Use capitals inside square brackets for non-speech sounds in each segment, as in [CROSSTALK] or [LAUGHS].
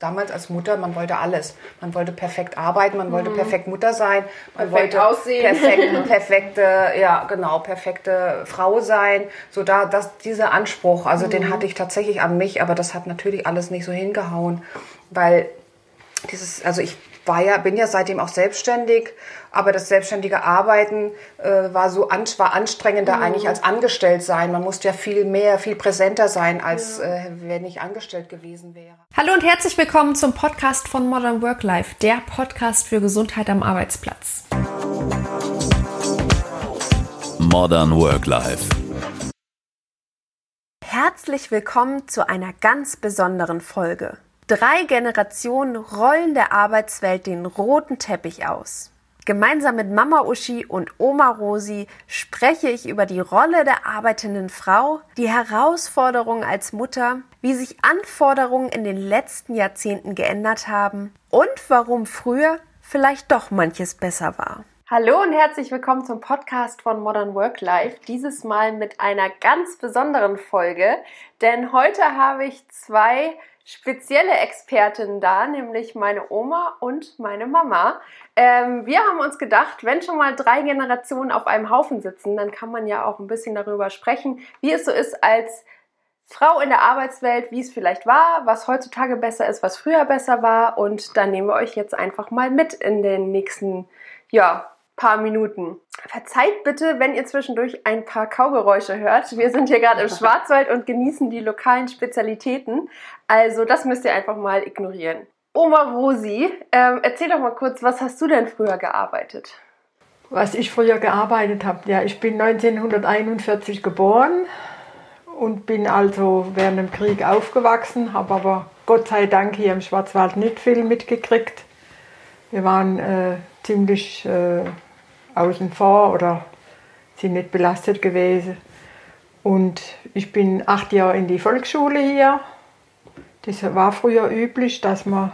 Damals als Mutter, man wollte alles. Man wollte perfekt arbeiten, man wollte mhm. perfekt Mutter sein, man perfekt wollte aussehen. perfekt, [LAUGHS] perfekte, ja genau, perfekte Frau sein. So da, das, dieser Anspruch, also mhm. den hatte ich tatsächlich an mich, aber das hat natürlich alles nicht so hingehauen, weil dieses, also ich war ja, bin ja seitdem auch selbstständig, aber das selbstständige Arbeiten äh, war so an, war anstrengender mhm. eigentlich als angestellt sein. Man musste ja viel mehr, viel präsenter sein, als ja. äh, wenn ich angestellt gewesen wäre. Hallo und herzlich willkommen zum Podcast von Modern Work Life, der Podcast für Gesundheit am Arbeitsplatz. Modern Work Life. Herzlich willkommen zu einer ganz besonderen Folge. Drei Generationen rollen der Arbeitswelt den roten Teppich aus. Gemeinsam mit Mama Uschi und Oma Rosi spreche ich über die Rolle der arbeitenden Frau, die Herausforderungen als Mutter, wie sich Anforderungen in den letzten Jahrzehnten geändert haben und warum früher vielleicht doch manches besser war. Hallo und herzlich willkommen zum Podcast von Modern Work Life. Dieses Mal mit einer ganz besonderen Folge, denn heute habe ich zwei spezielle Expertin da, nämlich meine Oma und meine Mama. Ähm, wir haben uns gedacht, wenn schon mal drei Generationen auf einem Haufen sitzen, dann kann man ja auch ein bisschen darüber sprechen, wie es so ist als Frau in der Arbeitswelt, wie es vielleicht war, was heutzutage besser ist, was früher besser war. Und da nehmen wir euch jetzt einfach mal mit in den nächsten, ja, paar Minuten. Verzeiht bitte, wenn ihr zwischendurch ein paar Kaugeräusche hört. Wir sind hier gerade im [LAUGHS] Schwarzwald und genießen die lokalen Spezialitäten. Also das müsst ihr einfach mal ignorieren. Oma Rosi, ähm, erzähl doch mal kurz, was hast du denn früher gearbeitet? Was ich früher gearbeitet habe, ja, ich bin 1941 geboren und bin also während dem Krieg aufgewachsen, habe aber Gott sei Dank hier im Schwarzwald nicht viel mitgekriegt. Wir waren äh, ziemlich äh, außen vor oder sind nicht belastet gewesen. Und ich bin acht Jahre in die Volksschule hier. Das war früher üblich, dass man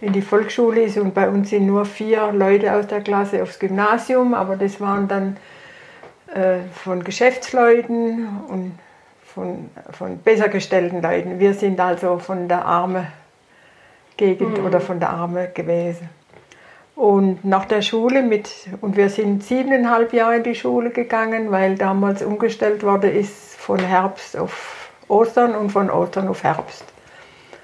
in die Volksschule ist und bei uns sind nur vier Leute aus der Klasse aufs Gymnasium, aber das waren dann äh, von Geschäftsleuten und von, von besser gestellten Leuten. Wir sind also von der armen Gegend mhm. oder von der Arme gewesen. Und nach der Schule mit, und wir sind siebeneinhalb Jahre in die Schule gegangen, weil damals umgestellt wurde ist von Herbst auf Ostern und von Ostern auf Herbst.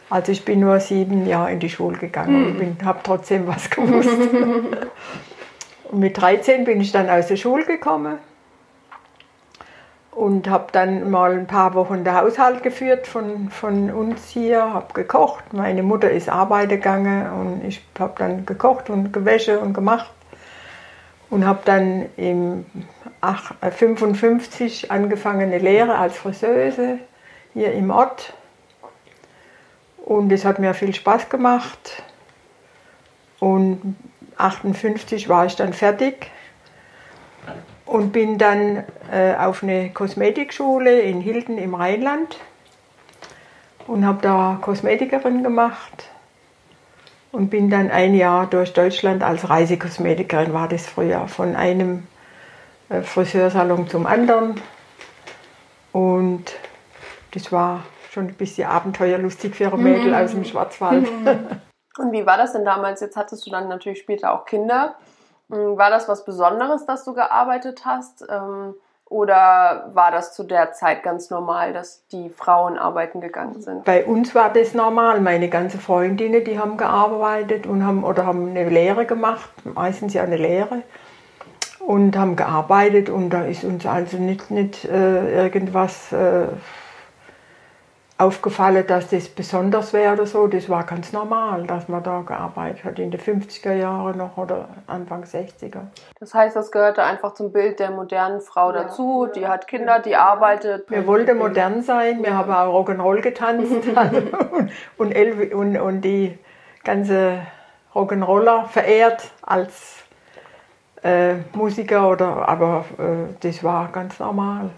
Also ich bin nur sieben Jahre in die Schule gegangen mhm. und habe trotzdem was gewusst. [LAUGHS] und mit 13 bin ich dann aus der Schule gekommen und habe dann mal ein paar Wochen den Haushalt geführt von, von uns hier, habe gekocht. Meine Mutter ist arbeiten gegangen und ich habe dann gekocht und gewäsche und gemacht. Und habe dann im 55 äh, angefangen eine Lehre als Friseuse hier im Ort. Und es hat mir viel Spaß gemacht. Und 58 war ich dann fertig und bin dann äh, auf eine Kosmetikschule in Hilden im Rheinland und habe da Kosmetikerin gemacht und bin dann ein Jahr durch Deutschland als Reisekosmetikerin, war das früher, von einem äh, Friseursalon zum anderen. Und das war schon ein bisschen abenteuerlustig für ein Mädel mhm. aus dem Schwarzwald. [LAUGHS] [LAUGHS] Und wie war das denn damals? Jetzt hattest du dann natürlich später auch Kinder. Hm, war das was Besonderes, dass du gearbeitet hast? Ähm, oder war das zu der Zeit ganz normal, dass die Frauen arbeiten gegangen sind? Bei uns war das normal. Meine ganzen Freundinnen, die haben gearbeitet und haben oder haben eine Lehre gemacht, meistens ja eine Lehre und haben gearbeitet und da ist uns also nicht, nicht äh, irgendwas äh, aufgefallen, dass das besonders wäre oder so. Das war ganz normal, dass man da gearbeitet hat, in den 50er Jahren noch oder Anfang 60er. Das heißt, das gehörte einfach zum Bild der modernen Frau ja, dazu. Die hat Kinder, die arbeitet. Wir wollten modern sein, wir haben auch Rock'n'Roll getanzt [LAUGHS] und, und, und, und die ganze Rock'n'Roller verehrt als äh, Musiker, oder, aber äh, das war ganz normal.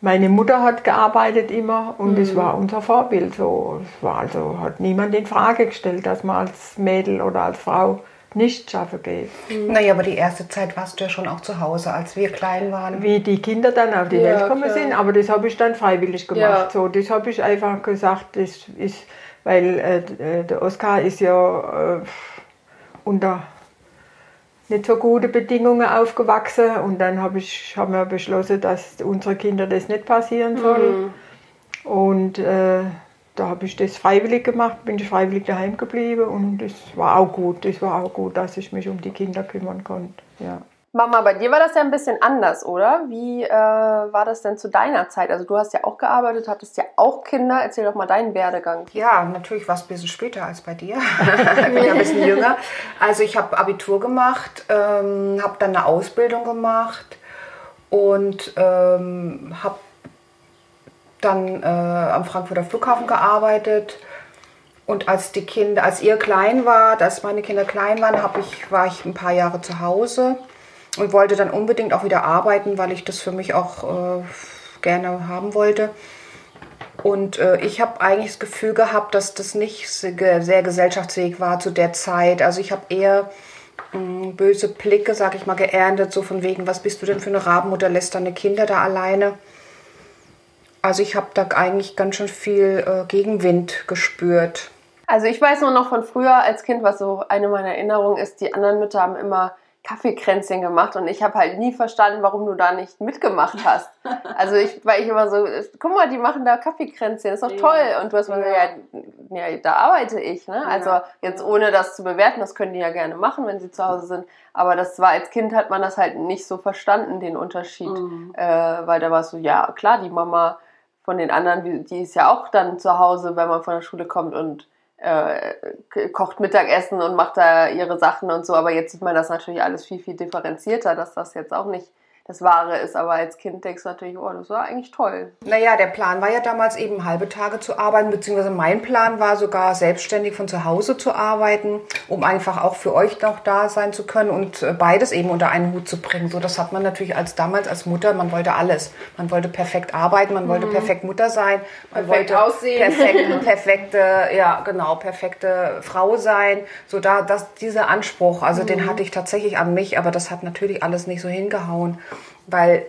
Meine Mutter hat gearbeitet immer und mhm. das war unser Vorbild. So, es war also hat niemand in Frage gestellt, dass man als Mädel oder als Frau nicht schaffen geht. Mhm. Naja, aber die erste Zeit warst du ja schon auch zu Hause, als wir klein waren. Wie die Kinder dann auf die ja, Welt gekommen klar. sind, aber das habe ich dann freiwillig gemacht. Ja. So, das habe ich einfach gesagt, das ist weil äh, der Oskar ist ja äh, unter nicht so gute Bedingungen aufgewachsen und dann hab ich, haben wir beschlossen, dass unsere Kinder das nicht passieren soll. Mhm. Und äh, da habe ich das freiwillig gemacht, bin ich freiwillig daheim geblieben und das war auch gut. Das war auch gut, dass ich mich um die Kinder kümmern konnte. Ja. Mama, bei dir war das ja ein bisschen anders, oder? Wie äh, war das denn zu deiner Zeit? Also du hast ja auch gearbeitet, hattest ja auch Kinder. Erzähl doch mal deinen Werdegang. Ja, natürlich war es ein bisschen später als bei dir. [LAUGHS] ich bin ja ein bisschen jünger. Also ich habe Abitur gemacht, ähm, habe dann eine Ausbildung gemacht und ähm, habe dann äh, am Frankfurter Flughafen gearbeitet. Und als die Kinder, als ihr klein war, als meine Kinder klein waren, ich, war ich ein paar Jahre zu Hause und wollte dann unbedingt auch wieder arbeiten, weil ich das für mich auch äh, gerne haben wollte. Und äh, ich habe eigentlich das Gefühl gehabt, dass das nicht sehr gesellschaftsfähig war zu der Zeit. Also ich habe eher mh, mm, böse Blicke, sag ich mal, geerntet, so von wegen, was bist du denn für eine Rabenmutter, lässt deine Kinder da alleine. Also ich habe da eigentlich ganz schön viel äh, Gegenwind gespürt. Also ich weiß nur noch von früher als Kind, was so eine meiner Erinnerungen ist, die anderen Mütter haben immer Kaffeekränzchen gemacht und ich habe halt nie verstanden, warum du da nicht mitgemacht hast. [LAUGHS] Also ich, weil ich immer so, guck mal, die machen da Kaffeekränzchen, ist doch toll. Und du hast mir ja. gesagt, ja, ja, da arbeite ich. Ne? Also jetzt ohne das zu bewerten, das können die ja gerne machen, wenn sie zu Hause sind. Aber das war als Kind hat man das halt nicht so verstanden, den Unterschied. Mhm. Äh, weil da war es so, ja klar, die Mama von den anderen, die ist ja auch dann zu Hause, wenn man von der Schule kommt und äh, kocht Mittagessen und macht da ihre Sachen und so. Aber jetzt sieht man das natürlich alles viel, viel differenzierter, dass das jetzt auch nicht das Wahre ist. Aber als Kind denkst du natürlich, oh, das war eigentlich toll. Naja, der Plan war ja damals eben halbe Tage zu arbeiten, beziehungsweise mein Plan war sogar selbstständig von zu Hause zu arbeiten, um einfach auch für euch noch da sein zu können und äh, beides eben unter einen Hut zu bringen. So, das hat man natürlich als damals als Mutter, man wollte alles. Man wollte perfekt arbeiten, man wollte mhm. perfekt Mutter sein, man perfekt wollte aussehen. Perfekt, [LAUGHS] perfekte, ja genau, perfekte Frau sein. So da, das, dieser Anspruch, also mhm. den hatte ich tatsächlich an mich, aber das hat natürlich alles nicht so hingehauen weil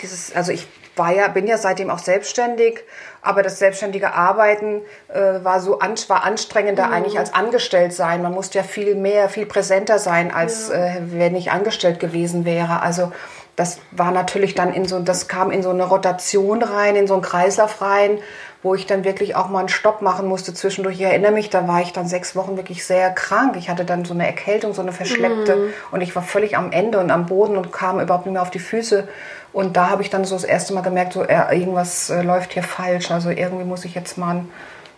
dieses, also ich war ja, bin ja seitdem auch selbstständig, aber das selbstständige Arbeiten äh, war so an, war anstrengender mhm. eigentlich als angestellt sein. Man musste ja viel mehr, viel präsenter sein, als ja. äh, wenn ich angestellt gewesen wäre. Also das war natürlich dann in so, das kam in so eine Rotation rein, in so einen Kreislauf rein, wo ich dann wirklich auch mal einen Stopp machen musste zwischendurch. Ich erinnere mich, da war ich dann sechs Wochen wirklich sehr krank. Ich hatte dann so eine Erkältung, so eine verschleppte mhm. und ich war völlig am Ende und am Boden und kam überhaupt nicht mehr auf die Füße. Und da habe ich dann so das erste Mal gemerkt, so äh, irgendwas äh, läuft hier falsch. Also irgendwie muss ich jetzt mal einen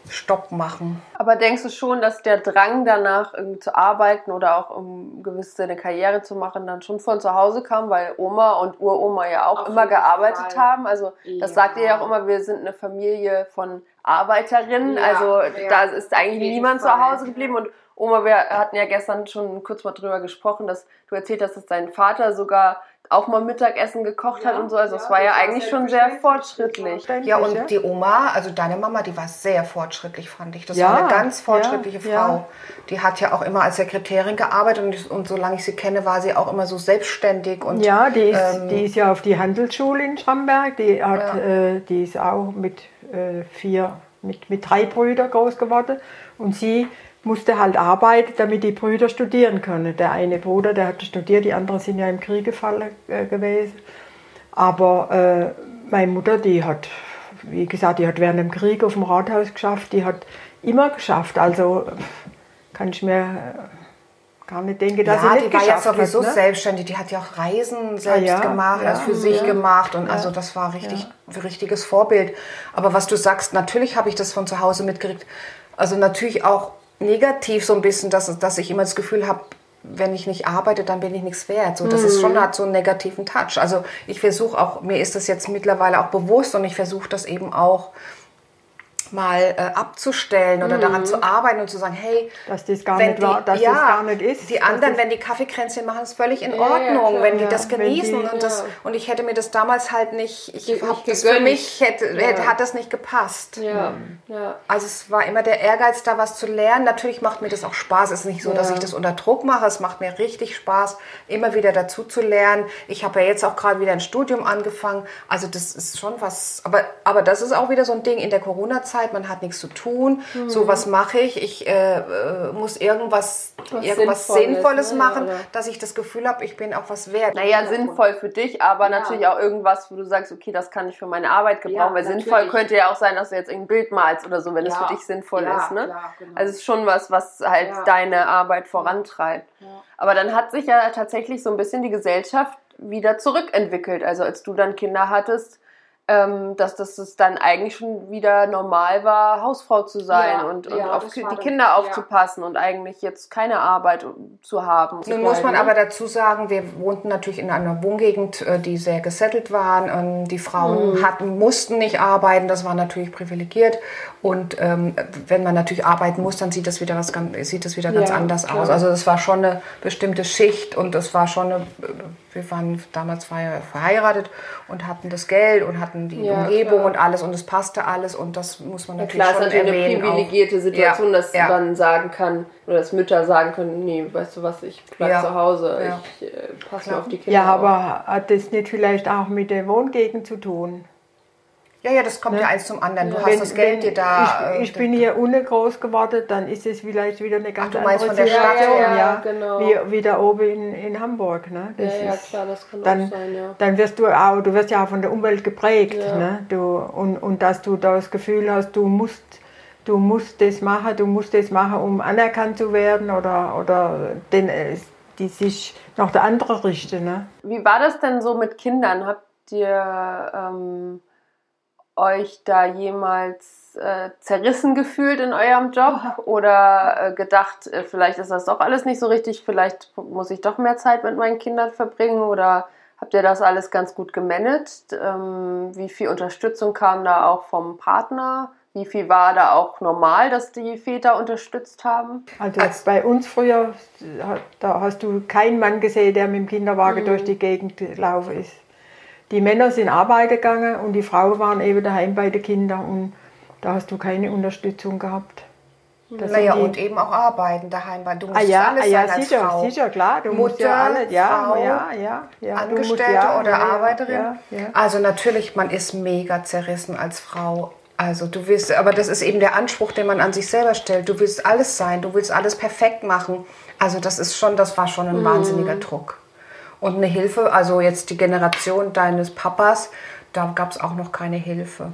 Stopp machen. Aber denkst du schon, dass der Drang danach irgendwie zu arbeiten oder auch um gewisse eine Karriere zu machen dann schon von zu Hause kam, weil Oma und Uroma ja auch Auf immer gearbeitet Fall. haben? Also das ja. sagt ihr ja auch immer, wir sind eine Familie von Arbeiterinnen. Ja, also ja. da ist eigentlich niemand Fall. zu Hause geblieben und Oma, wir hatten ja gestern schon kurz mal drüber gesprochen, dass du erzählt hast, dass dein Vater sogar auch mal Mittagessen gekocht ja, hat und so. Also es war ja eigentlich schon sehr fortschrittlich. Ja, und die Oma, also deine Mama, die war sehr fortschrittlich, fand ich. Das ja, war eine ganz fortschrittliche Frau. Die hat ja auch immer als Sekretärin gearbeitet und, und solange ich sie kenne, war sie auch immer so selbstständig. Und, ja, die ist, ähm, die ist ja auf die Handelsschule in Schramberg. Die, hat, äh, die ist auch mit äh, vier, mit, mit drei Brüdern groß geworden. Und sie musste halt arbeiten, damit die Brüder studieren können. Der eine Bruder, der hat studiert, die anderen sind ja im Krieg gefallen äh, gewesen. Aber äh, meine Mutter, die hat, wie gesagt, die hat während dem Krieg auf dem Rathaus geschafft, die hat immer geschafft. Also kann ich mir äh, gar nicht denken, dass ja, sie nicht die war ja sowieso hat, ne? selbstständig. Die hat ja auch Reisen selbst ja, gemacht, ja, für sich gemacht und also das war richtig, richtiges Vorbild. Aber was du sagst, natürlich habe ich das von zu Hause mitgekriegt. Also natürlich auch negativ so ein bisschen, dass, dass ich immer das Gefühl habe, wenn ich nicht arbeite, dann bin ich nichts wert. So, das mhm. ist schon hat so einen negativen Touch. Also ich versuche auch, mir ist das jetzt mittlerweile auch bewusst und ich versuche das eben auch mal äh, abzustellen oder mhm. daran zu arbeiten und zu sagen, hey, dass das gar, nicht, die, war, dass ja, das gar nicht ist. Die anderen, wenn die Kaffeekränzchen machen, ist völlig in ja, Ordnung, ja, wenn die das genießen die, und das und ich hätte mir das damals halt nicht, ich habe das für mich hätte, hätte, hat das nicht gepasst. Ja. Also es war immer der Ehrgeiz, da was zu lernen. Natürlich macht mir das auch Spaß. Es ist nicht so, dass ich das unter Druck mache. Es macht mir richtig Spaß, immer wieder dazu zu lernen. Ich habe ja jetzt auch gerade wieder ein Studium angefangen. Also das ist schon was. Aber aber das ist auch wieder so ein Ding in der Corona-Zeit Freizeit, man hat nichts zu tun. So, was mache ich? Ich äh, äh, muss irgendwas, Was irgendwas Sinnvolles, Sinnvolles, ne, machen, oder? dass ich das Gefühl habe, ich bin auch was wert. Naja, sinnvoll für dich, aber natürlich auch irgendwas, wo du sagst, okay, das kann ich für meine Arbeit gebrauchen. Ja, weil natürlich. sinnvoll könnte ja auch sein, dass du jetzt ein Bild malst oder so, wenn es Ja, für dich sinnvoll ja, ist. Ne? klar, genau. Also es ist schon was, was halt Ja. deine Arbeit vorantreibt. Aber dann hat sich ja tatsächlich so ein bisschen die Gesellschaft wieder zurückentwickelt. Also als du dann Kinder hattest, ähm, dass das es dann eigentlich schon wieder normal war, Hausfrau zu sein Ja, und, und ja, auf die war Kinder ja. aufzupassen und eigentlich jetzt keine Arbeit zu haben. Nun muss man aber dazu sagen, wir wohnten natürlich in einer Wohngegend, äh, die sehr gesettelt waren. Ähm, Die Frauen hatten, mussten nicht arbeiten, das war natürlich privilegiert. Und ähm, wenn man natürlich arbeiten muss, dann sieht das wieder was ganz, sieht das wieder ganz anders klar. aus. Also das war schon eine bestimmte Schicht und das war schon eine, wir waren damals ver- verheiratet und hatten das Geld und hatten die Ja, Umgebung klar. und alles und es passte alles und das muss man Ja, natürlich klar, ist schon natürlich eine erwähnen. auch. privilegierte Situation, Ja, dass ja. man sagen kann, oder dass Mütter sagen können, nee, weißt du was, ich bleib Ja, zu Hause, ja. ich äh, passe auf die Kinder Ja, auf. aber hat das nicht vielleicht auch mit der Wohngegend zu tun? Ja, ja, das kommt ja eins zum anderen. Du hast Wenn- das Geld dir da. Ich, ich äh, bin hier unten groß geworden, dann ist es vielleicht wieder eine ganz du meinst andere von der Stadt Situation, her? ja, Ja, genau. Wie, wie da oben in, in Hamburg. Ne? Das ja, ja, klar, das kann dann, auch sein, ja. dann wirst du auch, du wirst ja auch von der Umwelt geprägt, Ja. ne? Du, und, und dass du das Gefühl hast, du musst, du musst das machen, du musst das machen, um anerkannt zu werden oder, oder denn äh, die sich nach der anderen richten. Ne? Wie war das denn so mit Kindern? Habt ihr ähm, euch da jemals äh, zerrissen gefühlt in eurem Job [LAUGHS] oder äh, gedacht, äh, vielleicht ist das doch alles nicht so richtig, vielleicht muss ich doch mehr Zeit mit meinen Kindern verbringen oder habt ihr das alles ganz gut gemanagt? Ähm, wie viel Unterstützung kam da auch vom Partner? Wie viel war da auch normal, dass die Väter unterstützt haben? Also bei uns früher, da hast du keinen Mann gesehen, der mit dem Kinderwagen durch die Gegend gelaufen ist. Die Männer sind arbeiten gegangen und die Frauen waren eben daheim bei den Kindern und da hast du keine Unterstützung gehabt. Das Naja, und eben auch arbeiten daheim, weil du musst Ah ja, alles ah ja sein als sicher, Frau. sicher, klar. Du musst Mutter, ja alles, ja, Frau, ja, ja, ja. musst, Angestellte ja, oder ja, Arbeiterin. Also natürlich, man ist mega zerrissen als Frau. Also du willst, aber das ist eben der Anspruch, den man an sich selber stellt. Du willst alles sein, du willst alles perfekt machen. Also das ist schon, das war schon ein Mhm. wahnsinniger Druck. Und eine Hilfe, also jetzt die Generation deines Papas, da gab es auch noch keine Hilfe.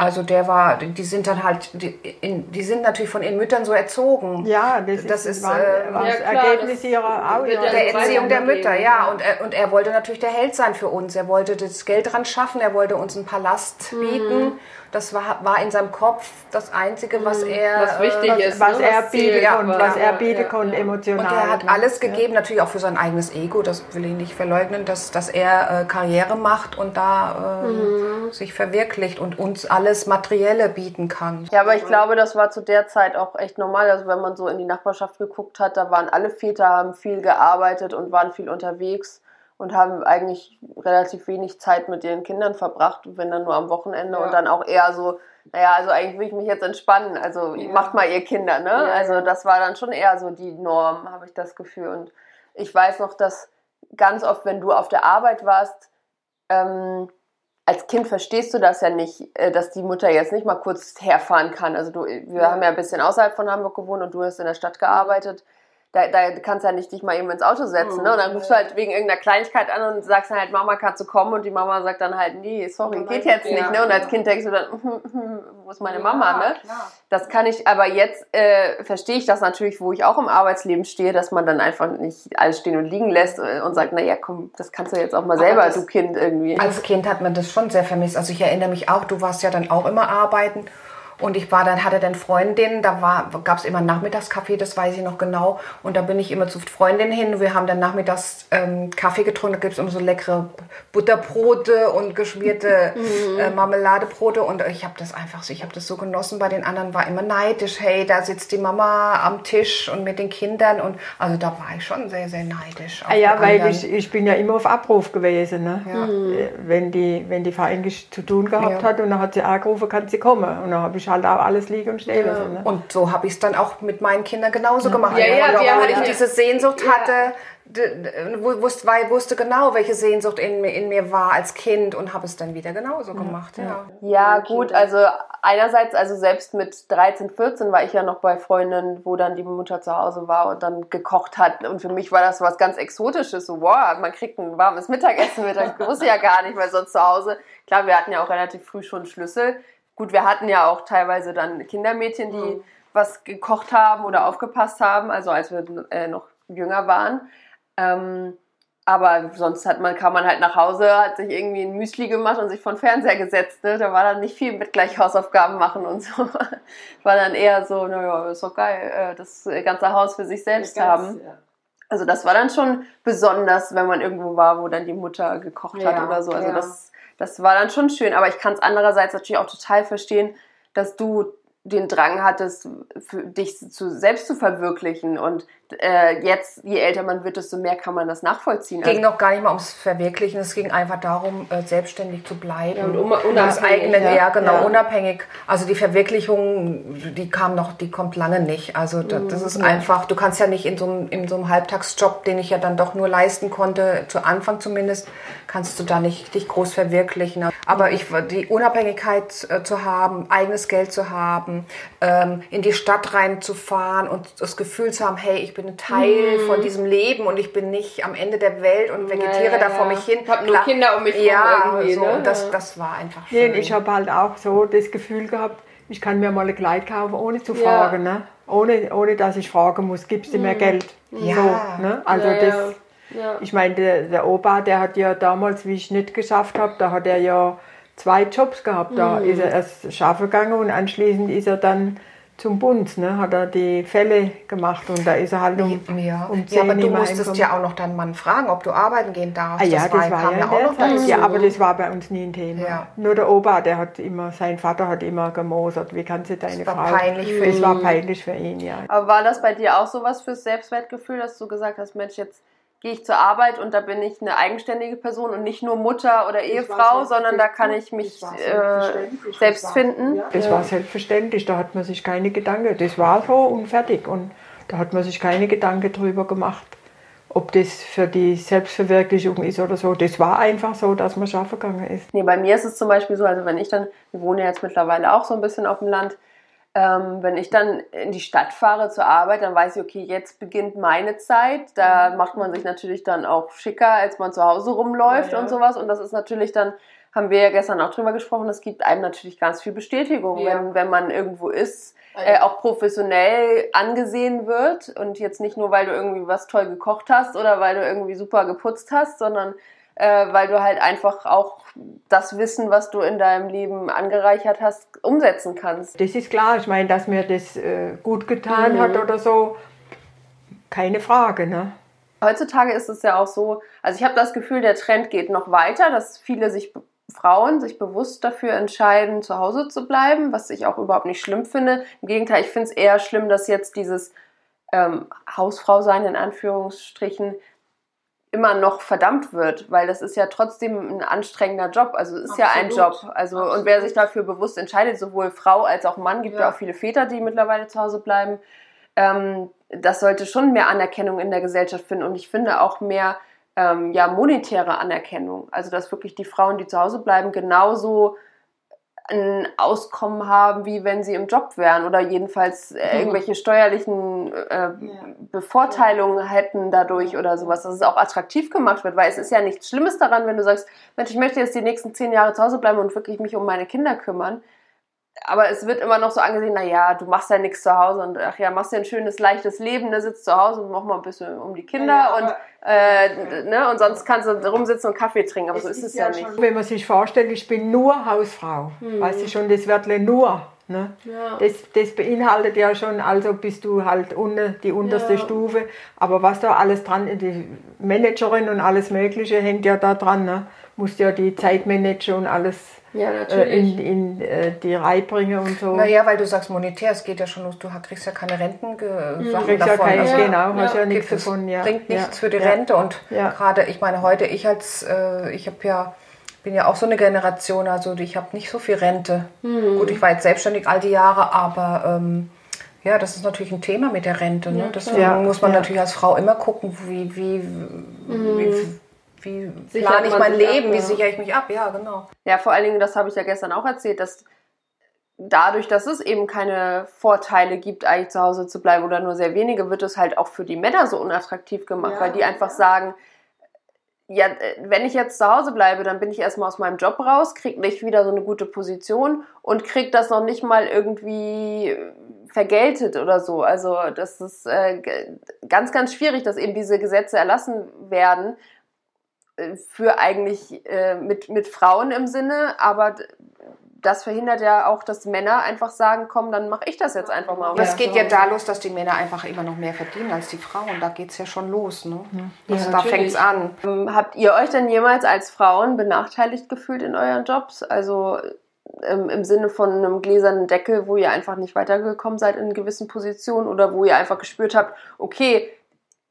Also der war, die sind dann halt, die, in, die sind natürlich von ihren Müttern so erzogen. Ja, das, Das ist, ist, war, äh, war Ja, das klar, Ergebnis das ihrer, ihrer ja der so Erziehung der Mütter, ja. ja. Und er, und er wollte natürlich der Held sein für uns. Er wollte das Geld dran schaffen, er wollte uns einen Palast Mhm. Das war, war in seinem Kopf das Einzige, was er. Mhm. Was wichtig äh, ist. was ne, er was bieten zählt, konnte, aber- was er ja, bieten ja, konnte, ja. emotional. Und er hat ne? alles gegeben, natürlich auch für sein eigenes Ego, das will ich nicht verleugnen, dass, dass er äh, Karriere macht und da äh, Mhm. sich verwirklicht und uns alles Materielle bieten kann. Ja, aber ich glaube, das war zu der Zeit auch echt normal. Also wenn man so in die Nachbarschaft geguckt hat, da waren alle Väter, haben viel gearbeitet und waren viel unterwegs und haben eigentlich relativ wenig Zeit mit ihren Kindern verbracht, wenn dann nur am Wochenende und dann auch eher so, naja, also eigentlich will ich mich jetzt entspannen, also macht mal ihr Kinder, ne? also das war dann schon eher so die Norm, habe ich das Gefühl. Und ich weiß noch, dass ganz oft, wenn du auf der Arbeit warst, ähm, als Kind verstehst du das ja nicht, äh, dass die Mutter jetzt nicht mal kurz herfahren kann. Also du, wir haben ja ein bisschen außerhalb von Hamburg gewohnt und du hast in der Stadt gearbeitet. Da, da kannst du ja nicht dich mal eben ins Auto setzen, ne? Und dann rufst du halt wegen irgendeiner Kleinigkeit an und sagst dann halt, Mama, kannst du kommen? Und die Mama sagt dann halt, nee, sorry, geht jetzt nicht, ne? Und als Kind denkst du dann, wo ist meine Mama, ne? Das kann ich, aber jetzt äh, verstehe ich das natürlich, wo ich auch im Arbeitsleben stehe, dass man dann einfach nicht alles stehen und liegen lässt äh, und sagt, naja, komm, das kannst du jetzt auch mal selber, das- du Kind irgendwie. Als Kind hat man das schon sehr vermisst. Also ich erinnere mich auch, du warst ja dann auch immer arbeiten. Und ich war dann, hatte dann Freundinnen, da war, gab es immer Nachmittagskaffee, das weiß ich noch genau. Und da bin ich immer zu Freundinnen hin. Wir haben dann nachmittags ähm, Kaffee getrunken. Da gibt es immer so leckere Butterbrote und geschmierte [LAUGHS] äh, Marmeladebrote. Und ich habe das einfach so, ich habe das so genossen. Bei den anderen war immer neidisch. Hey, da sitzt die Mama am Tisch und mit den Kindern. Und also da war ich schon sehr, sehr neidisch. Ah ja, weil ich, ich bin ja immer auf Abruf gewesen. Ne? Äh, Wenn, die, wenn die eigentlich zu tun gehabt Ja. hat und dann hat sie angerufen, kann sie kommen. Und dann habe ich halt auch alles liegen und stehen lassen. Ne? Und so habe ich es dann auch mit meinen Kindern genauso gemacht. Ja, ja, wir haben weil ich ja- diese Sehnsucht Ja. hatte, wusste, weil, wusste genau, welche Sehnsucht in, mir- in mir war als Kind und habe es dann wieder genauso gemacht. Ja. Ja, gut, also einerseits, also selbst mit 13, 14 war ich ja noch bei Freundinnen, wo dann die Mutter zu Hause war und dann gekocht hat. Und für mich war das was ganz Exotisches. So, wow, man kriegt ein warmes Mittagessen mit. Ich wusste ja gar nicht, weil sonst zu Hause, klar, wir hatten ja auch relativ früh schon Schlüssel. Gut, wir hatten ja auch teilweise dann Kindermädchen, die was gekocht haben oder aufgepasst haben, also als wir äh, noch jünger waren. Ähm, aber sonst hat man, kam man halt nach Hause, hat sich irgendwie ein Müsli gemacht und sich vor den Fernseher gesetzt. Ne? Da war dann nicht viel mit gleich Hausaufgaben machen und so. [LAUGHS] War dann eher so, naja, ist doch geil, äh, das ganze Haus für sich selbst haben. Also das war dann schon besonders, wenn man irgendwo war, wo dann die Mutter gekocht hat Ja, oder so. Also ja. das, das war dann schon schön. Aber ich kann es andererseits natürlich auch total verstehen, dass du den Drang hattest, für dich zu, selbst zu verwirklichen. Und äh, jetzt, je älter man wird, desto mehr kann man das nachvollziehen. Es ging noch gar nicht mal ums Verwirklichen, es ging einfach darum, äh, selbstständig zu bleiben. und un- Und das unabhängig, eigene, ja. ja, genau, Ja. unabhängig. Also die Verwirklichung, die kam noch, die kommt lange nicht. Also da, das ist einfach, du kannst ja nicht in so, einem, in so einem Halbtagsjob, den ich ja dann doch nur leisten konnte, zu Anfang zumindest, kannst du da nicht dich groß verwirklichen. Aber ich, die Unabhängigkeit äh, zu haben, eigenes Geld zu haben, ähm, in die Stadt reinzufahren und das Gefühl zu haben, hey, ich bin ein Teil von diesem Leben und ich bin nicht am Ende der Welt und vegetiere ja, da vor ja. mich hin. Hab nur Klar. Kinder um mich rum ja, irgendwie, so, ne? und das, Ja. das war einfach Nee, schön. und ich habe halt auch so das Gefühl gehabt, ich kann mir mal ein Kleid kaufen, ohne zu Ja. fragen. Ne? Ohne, ohne dass ich fragen muss, gibst du mir Geld? Ja. So, ne? Also das. Ja. ich meine, der, der Opa, der hat ja damals, wie ich nicht geschafft habe, da hat er ja zwei Jobs gehabt. Da Mhm. ist er erst schaffen gegangen und anschließend ist er dann zum Bund, ne? hat er die Fälle gemacht und da ist er halt um, ja. um ja, aber 10 du musstest einkommen. ja auch noch deinen Mann fragen, ob du arbeiten gehen darfst. Ah ja, das, war, kam ja, auch noch dazu. Ja, aber das war bei uns nie ein Thema. Ja. Nur der Opa, der hat immer, sein Vater hat immer gemosert, wie kannst du deine war Frau... peinlich für das ihn. war peinlich für ihn, ja. Aber war das bei dir auch sowas fürs Selbstwertgefühl, dass du gesagt hast, Mensch, jetzt gehe ich zur Arbeit und da bin ich eine eigenständige Person und nicht nur Mutter oder Ehefrau, sondern da kann ich mich äh, selbst finden? Das war selbstverständlich, da hat man sich keine Gedanken, das war so und fertig. Und da hat man sich keine Gedanken drüber gemacht, ob das für die Selbstverwirklichung ist oder so. Das war einfach so, dass man schaffen gegangen ist. Nee, bei mir ist es zum Beispiel so, also wenn ich dann, wir wohnen ja jetzt mittlerweile auch so ein bisschen auf dem Land, ähm, wenn ich dann in die Stadt fahre zur Arbeit, dann weiß ich, okay, jetzt beginnt meine Zeit. Da macht man sich natürlich dann auch schicker, als man zu Hause rumläuft und sowas. Und das ist natürlich dann, haben wir ja gestern auch drüber gesprochen, das gibt einem natürlich ganz viel Bestätigung, Ja. wenn, wenn man irgendwo ist, äh, auch professionell angesehen wird und jetzt nicht nur, weil du irgendwie was toll gekocht hast oder weil du irgendwie super geputzt hast, sondern äh, weil du halt einfach auch das Wissen, was du in deinem Leben angereichert hast, umsetzen kannst. Das ist klar, ich meine, dass mir das äh, gut getan hat oder so, keine Frage, ne? Heutzutage ist es ja auch so, also ich habe das Gefühl, der Trend geht noch weiter, dass viele sich Frauen sich bewusst dafür entscheiden, zu Hause zu bleiben, was ich auch überhaupt nicht schlimm finde. Im Gegenteil, ich finde es eher schlimm, dass jetzt dieses ähm, Hausfrau sein in Anführungsstrichen immer noch verdammt wird, weil das ist ja trotzdem ein anstrengender Job. Also es ist ja ein Job. Also und wer sich dafür bewusst entscheidet, sowohl Frau als auch Mann, gibt ja, auch viele Väter, die mittlerweile zu Hause bleiben. Ähm, das sollte schon mehr Anerkennung in der Gesellschaft finden und ich finde auch mehr ähm, ja monetäre Anerkennung. Also dass wirklich die Frauen, die zu Hause bleiben, genauso ein Auskommen haben, wie wenn sie im Job wären oder jedenfalls äh, irgendwelche steuerlichen äh, Bevorteilungen hätten dadurch oder sowas, dass es auch attraktiv gemacht wird, weil es ist ja nichts Schlimmes daran, wenn du sagst, Mensch, ich möchte jetzt die nächsten zehn Jahre zu Hause bleiben und wirklich mich um meine Kinder kümmern. Aber es wird immer noch so angesehen, na ja, du machst ja nichts zu Hause und ach ja, machst dir ein schönes, leichtes Leben, ne, sitzt zu Hause und mach mal ein bisschen um die Kinder Ja, und, äh, ne, und sonst kannst du rumsitzen und Kaffee trinken, aber so ist es ja, nicht. Wenn man sich vorstellt, ich bin nur Hausfrau, weißt du schon, das Wörtle nur. Ne? Das, das beinhaltet ja schon, also bist du halt unten die unterste Ja. Stufe. Aber was da alles dran, die Managerin und alles Mögliche hängt ja da dran. Ne? Musst ja die Zeit managen und alles Ja, äh, natürlich. in, in äh, die Reihe bringen und so. Naja, weil du sagst monetär, es geht ja schon los, du kriegst ja keine Rentensachen Du kriegst ja davon. keine, also genau, hast ja, gibt nichts es davon. Ja. bringt nichts ja. für die ja. Rente und Ja. gerade, ich meine, heute, ich als, äh, ich habe ja bin ja auch so eine Generation, also ich habe nicht so viel Rente. Gut, ich war jetzt selbstständig all die Jahre, aber ähm, ja, das ist natürlich ein Thema mit der Rente. Ne? Deswegen Ja, muss man ja. natürlich als Frau immer gucken, wie, wie, wie, wie plane ich mein sich ab, Leben, wie ja. sichere ich mich ab, ja, genau. Ja, vor allen Dingen, das habe ich ja gestern auch erzählt, dass dadurch, dass es eben keine Vorteile gibt, eigentlich zu Hause zu bleiben oder nur sehr wenige, wird es halt auch für die Männer so unattraktiv gemacht, weil die einfach sagen, ja, wenn ich jetzt zu Hause bleibe, dann bin ich erstmal aus meinem Job raus, krieg nicht wieder so eine gute Position und krieg das noch nicht mal irgendwie vergeltet oder so. Also das ist äh, ganz, ganz schwierig, dass eben diese Gesetze erlassen werden für eigentlich äh, mit, mit Frauen im Sinne, aber das verhindert ja auch, dass Männer einfach sagen, komm, dann mache ich das jetzt einfach mal. Aber es geht ja da los, dass die Männer einfach immer noch mehr verdienen als die Frauen. Da geht es ja schon los. Ne? Also da fängt es an. Ähm, Habt ihr euch denn jemals als Frauen benachteiligt gefühlt in euren Jobs? Also ähm, im Sinne von einem gläsernen Deckel, wo ihr einfach nicht weitergekommen seid in gewissen Positionen oder wo ihr einfach gespürt habt, okay,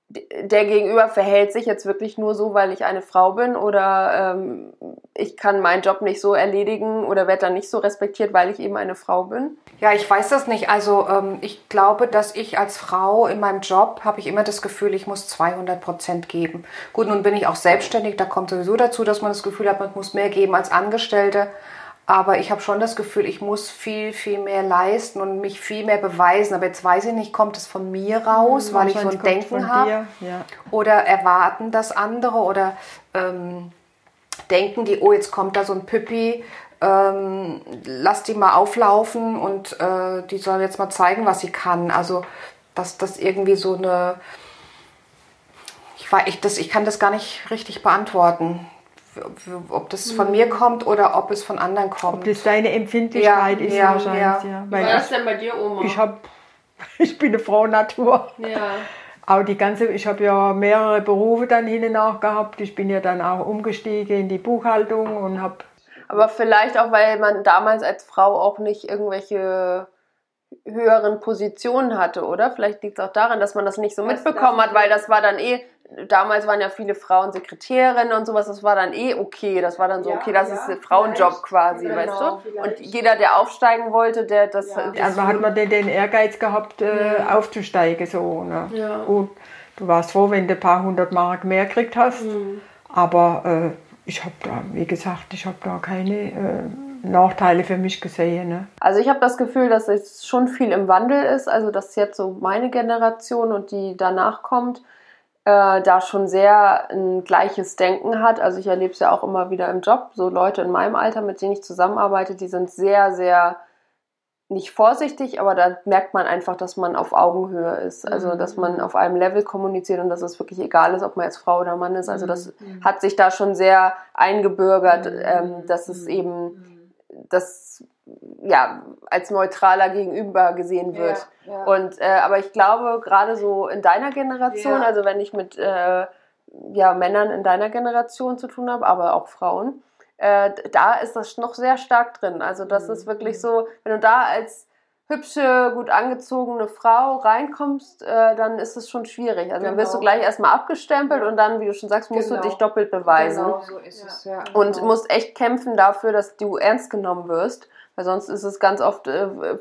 der Gegenüber verhält sich jetzt wirklich nur so, weil ich eine Frau bin oder ähm, ich kann meinen Job nicht so erledigen oder werde dann nicht so respektiert, weil ich eben eine Frau bin? Ja, ich weiß das nicht. Also ähm, ich glaube, dass ich als Frau in meinem Job habe ich immer das Gefühl, ich muss 200 Prozent geben. Gut, nun bin ich auch selbstständig. Da kommt sowieso dazu, dass man das Gefühl hat, man muss mehr geben als Angestellte. Aber ich habe schon das Gefühl, ich muss viel, viel mehr leisten und mich viel mehr beweisen. Aber jetzt weiß ich nicht, kommt es von mir raus, weil ich so ein Denken habe? Ja. Oder erwarten das andere oder ähm, denken die, oh, jetzt kommt da so ein Püppi, ähm, lass die mal auflaufen und äh, die soll jetzt mal zeigen, was sie kann. Also, dass das irgendwie so eine. Ich, war, ich, das, ich kann das gar nicht richtig beantworten, ob das von mir kommt oder ob es von anderen Ob kommt. das deine Empfindlichkeit Ja, ist ja, wahrscheinlich. ja. Ja. Wie Weil war das denn bei dir, Oma? ich, hab, [LAUGHS] ich bin eine Frau Natur. ja. Auch die ganze, ich habe ja mehrere Berufe dann hin und nach gehabt. Ich bin ja dann auch umgestiegen in die Buchhaltung und habe Aber vielleicht auch, weil man damals als Frau auch nicht irgendwelche höheren Positionen hatte, oder? Vielleicht liegt es auch daran, dass man das nicht so mitbekommen hat, weil das war dann eh, damals waren ja viele Frauen Sekretärinnen und sowas, das war dann eh okay, das war dann so, okay, das ist ein Frauenjob quasi, weißt du? Und jeder, der aufsteigen wollte, der das... das Also hat man den, den Ehrgeiz gehabt, äh, aufzusteigen. So, ne? Und du warst froh, wenn du ein paar hundert Mark mehr gekriegt hast. Aber äh, ich habe da, wie gesagt, ich habe da keine äh, Nachteile für mich gesehen. Ne? Also ich habe das Gefühl, dass es schon viel im Wandel ist, also dass jetzt so meine Generation und die danach kommt, äh, da schon sehr ein gleiches Denken hat. Also ich erlebe es ja auch immer wieder im Job. So Leute in meinem Alter, mit denen ich zusammenarbeite, die sind sehr, sehr nicht vorsichtig, aber da merkt man einfach, dass man auf Augenhöhe ist. Also dass man auf einem Level kommuniziert und dass es wirklich egal ist, ob man jetzt Frau oder Mann ist. Also das hat sich da schon sehr eingebürgert, ähm, dass es eben das ja als neutraler gegenüber gesehen wird. ja. Und äh, aber ich glaube gerade so in deiner Generation, Ja. also wenn ich mit äh, ja Männern in deiner Generation zu tun habe, aber auch Frauen, äh, da ist das noch sehr stark drin. Also das ist wirklich so, wenn du da als hübsche, gut angezogene Frau reinkommst, äh, dann ist es schon schwierig. Also dann wirst du Genau. gleich erstmal abgestempelt und dann, wie du schon sagst, musst Genau. du dich doppelt beweisen Genau so ist es, ja. und genau. musst echt kämpfen dafür, dass du ernst genommen wirst, weil sonst ist es ganz oft, äh, also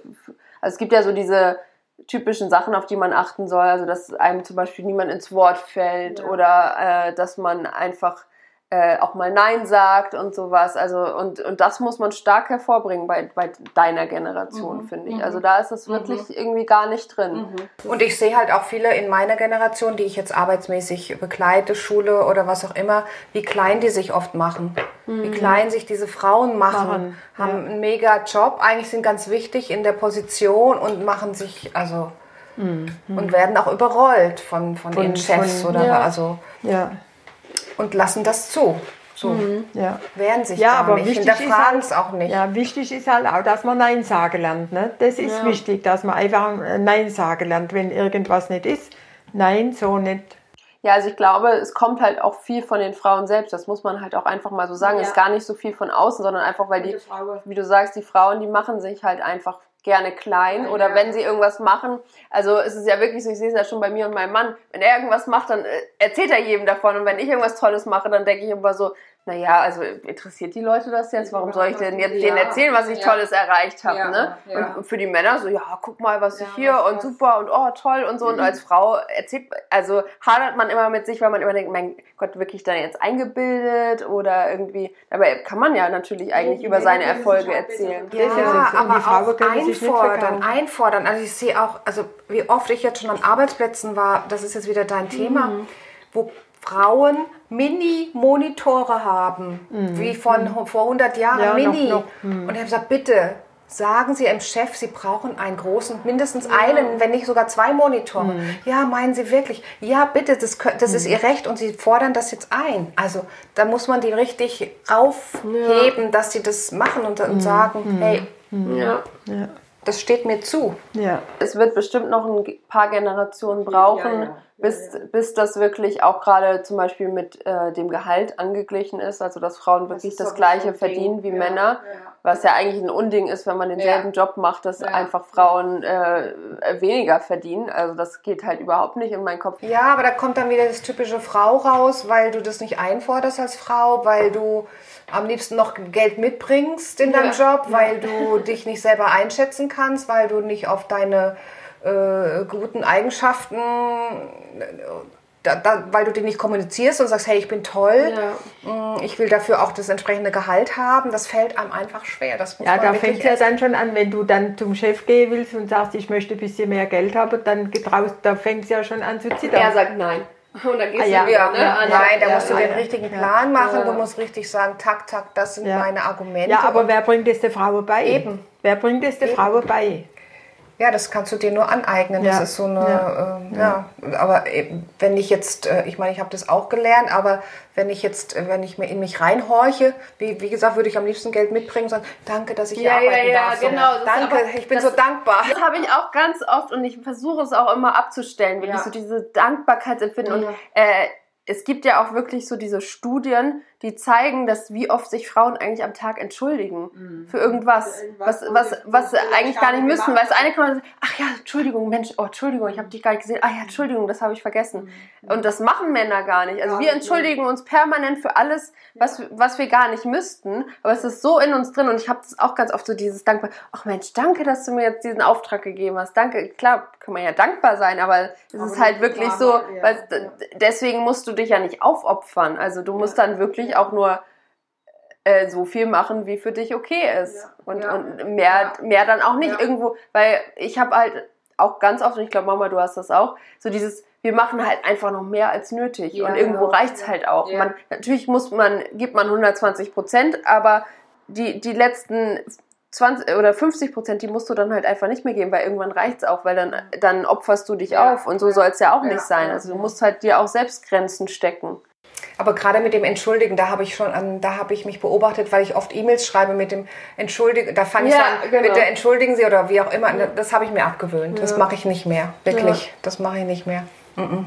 es gibt ja so diese typischen Sachen, auf die man achten soll, also dass einem zum Beispiel niemand ins Wort fällt oder äh, dass man einfach äh, auch mal Nein sagt und sowas. Also und, und das muss man stark hervorbringen bei, bei deiner Generation, finde ich. Also da ist es wirklich irgendwie gar nicht drin. Und ich sehe halt auch viele in meiner Generation, die ich jetzt arbeitsmäßig begleite, Schule oder was auch immer, wie klein die sich oft machen. Wie klein sich diese Frauen machen. Machen, Haben einen mega Job, eigentlich sind ganz wichtig in der Position und machen sich, also, und werden auch überrollt von, von, ihren Chefs von- oder ja. also, Ja, und lassen das zu. So, ja. wehren sich Ja, gar aber nicht, wichtig ist hinterfragen halt, es auch nicht. Ja, wichtig ist halt auch, dass man Nein sagen lernt. Ne? Das ist wichtig, dass man einfach äh, Nein sagen lernt, wenn irgendwas nicht ist. Nein, so nicht. Ja, also ich glaube, es kommt halt auch viel von den Frauen selbst. Das muss man halt auch einfach mal so sagen. Es ist gar nicht so viel von außen, sondern einfach, weil die, wie du sagst, die Frauen, die machen sich halt einfach gerne klein oder wenn sie irgendwas machen. Also es ist ja wirklich so, ich sehe es ja schon bei mir und meinem Mann. Wenn er irgendwas macht, dann äh, erzählt er jedem davon. Und wenn ich irgendwas Tolles mache, dann denke ich immer so, naja, also interessiert die Leute das jetzt? Warum soll ich denn jetzt denen erzählen, was ich Tolles erreicht habe? Ja, ne? ja. Und für die Männer so, ja, guck mal, was ich hier was- und was- super und oh, toll und so. Und Mhm. als Frau erzählt, also hadert man immer mit sich, weil man immer denkt, mein Gott, wirklich da jetzt eingebildet oder irgendwie. Dabei kann man ja natürlich eigentlich über seine Erfolge erzählen. Ja, Und die aber Frau auch einfordern, einfordern. Also ich sehe auch, also wie oft ich jetzt schon an Arbeitsplätzen war, das ist jetzt wieder dein Thema, Mhm. wo Frauen Mini-Monitore haben, wie von vor 100 Jahren Mhm. Ja, noch- Mini. noch, Und ich habe gesagt, bitte sagen Sie Ihrem Chef, Sie brauchen einen großen, mindestens einen, wenn nicht sogar zwei Monitore. Mhm. Ja, meinen Sie wirklich? Ja, bitte, das, das ist Ihr Recht und Sie fordern das jetzt ein. Also da muss man die richtig aufheben, dass sie das machen und, Mhm. und sagen, hey, Ja. Ja. das steht mir zu. Ja. Es wird bestimmt noch ein paar Generationen brauchen, Ja, ja. Bis, bis das wirklich auch gerade zum Beispiel mit äh, dem Gehalt angeglichen ist, also dass Frauen wirklich das, sowieso Gleiche verdienen wie Ja, Männer, ja. was ja eigentlich ein Unding ist, wenn man denselben Job macht, dass Ja. einfach Frauen äh, weniger verdienen. Also das geht halt überhaupt nicht in meinen Kopf. Ja, aber da kommt dann wieder das typische Frau raus, weil du das nicht einforderst als Frau, weil du am liebsten noch Geld mitbringst in deinem Job, weil du dich nicht selber einschätzen kannst, weil du nicht auf deine äh, guten Eigenschaften, da, da, weil du die nicht kommunizierst und sagst, hey, ich bin toll, Mm, ich will dafür auch das entsprechende Gehalt haben, das fällt einem einfach schwer. Das muss Ja, da fängt es ja dann schon an, wenn du dann zum Chef gehen willst und sagst, ich möchte ein bisschen mehr Geld haben, dann getraust, da fängt es ja schon an zu zittern. Er sagt nein. [LAUGHS] Und dann gehst Ah, ja. du wieder, Ja, ne? ja, an- Nein, da ja, musst du ja, den ja. richtigen Plan machen. Du musst richtig sagen, tak, tak, das sind Ja. meine Argumente. Ja, aber wer bringt es der Frau bei? Eben. Wer bringt es der Frau bei? Ja, das kannst du dir nur aneignen. Das Ja. ist so eine, ja, ja. aber eben, wenn ich jetzt, äh, ich meine, ich habe das auch gelernt, aber wenn ich jetzt, äh, wenn ich mir in mich reinhorche, wie, wie gesagt, würde ich am liebsten Geld mitbringen und sagen, danke, dass ich hier Ja, ja, arbeiten ja, darf. So, genau, das danke, aber- ich bin das- so dankbar. Das habe ich auch ganz oft und ich versuche es auch immer abzustellen, wirklich Ja. so diese Dankbarkeitsempfinden. Und äh, es gibt ja auch wirklich so diese Studien, die zeigen, dass wie oft sich Frauen eigentlich am Tag entschuldigen für irgendwas, was, was, was sie eigentlich gar nicht müssen. Weil das eine kann man sagen, ach ja, Entschuldigung, Mensch, oh, Entschuldigung, ich habe dich gar nicht gesehen. Ah ja, Entschuldigung, das habe ich vergessen. Und das machen Männer gar nicht. Also wir entschuldigen uns permanent für alles, was, was wir gar nicht müssten. Aber es ist so in uns drin und ich habe das auch ganz oft so dieses Dankbar. Ach Mensch, danke, dass du mir jetzt diesen Auftrag gegeben hast. Danke. Klar, kann man ja dankbar sein, aber es ist halt wirklich so, weil d- deswegen musst du dich ja nicht aufopfern. Also du musst dann wirklich auch nur äh, so viel machen, wie für dich okay ist. Und, Ja. und mehr, mehr dann auch nicht Ja. irgendwo, weil ich habe halt auch ganz oft, und ich glaube, Mama, du hast das auch, so dieses, wir machen halt einfach noch mehr als nötig. Ja, und irgendwo genau. reicht's halt auch. Ja. Man, natürlich muss man, gibt man 120 Prozent, aber die, die letzten 20 oder 50 Prozent, die musst du dann halt einfach nicht mehr geben, weil irgendwann reicht's auch, weil dann, dann opferst du dich Ja, auf und so ja, soll's ja auch ja, nicht sein. ja, Also du ja. musst halt dir auch selbst Grenzen stecken. Aber gerade mit dem Entschuldigen, da habe ich schon, an, da habe ich mich beobachtet, weil ich oft E-Mails schreibe mit dem Entschuldigen. Da fange ich Ja, dann genau. bitte entschuldigen Sie oder wie auch immer. Das habe ich mir abgewöhnt. Das mache ich nicht mehr, wirklich. Das mache ich nicht mehr. Mhm.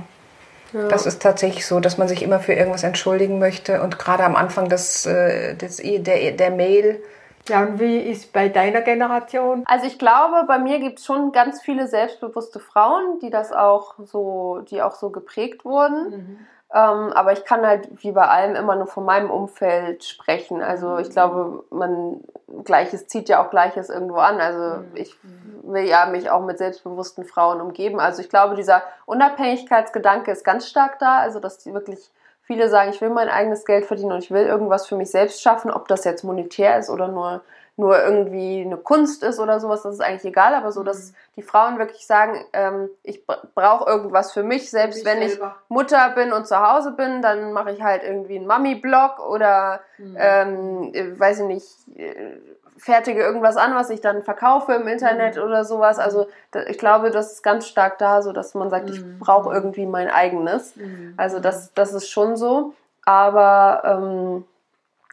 Das ist tatsächlich so, dass man sich immer für irgendwas entschuldigen möchte und gerade am Anfang des, äh, des der, der Mail. Ja, und wie ist bei deiner Generation? Also ich glaube, bei mir gibt es schon ganz viele selbstbewusste Frauen, die das auch so, die auch so geprägt wurden. Ähm, aber ich kann halt wie bei allem immer nur von meinem Umfeld sprechen. Also ich glaube, man Gleiches zieht ja auch Gleiches irgendwo an. Also ich will ja mich auch mit selbstbewussten Frauen umgeben. Also ich glaube, dieser Unabhängigkeitsgedanke ist ganz stark da. Also dass die wirklich viele sagen, ich will mein eigenes Geld verdienen und ich will irgendwas für mich selbst schaffen, ob das jetzt monetär ist oder nur nur irgendwie eine Kunst ist oder sowas, das ist eigentlich egal, aber so, dass die Frauen wirklich sagen, ähm, ich brauche irgendwas für mich, selbst mich wenn selber. ich Mutter bin und zu Hause bin, dann mache ich halt irgendwie einen Mami-Blog oder, ähm, äh, weiß ich nicht, äh, fertige irgendwas an, was ich dann verkaufe im Internet oder sowas. Also da, ich glaube, das ist ganz stark da, so dass man sagt, ich brauche irgendwie mein eigenes. Also das, das ist schon so, aber ähm,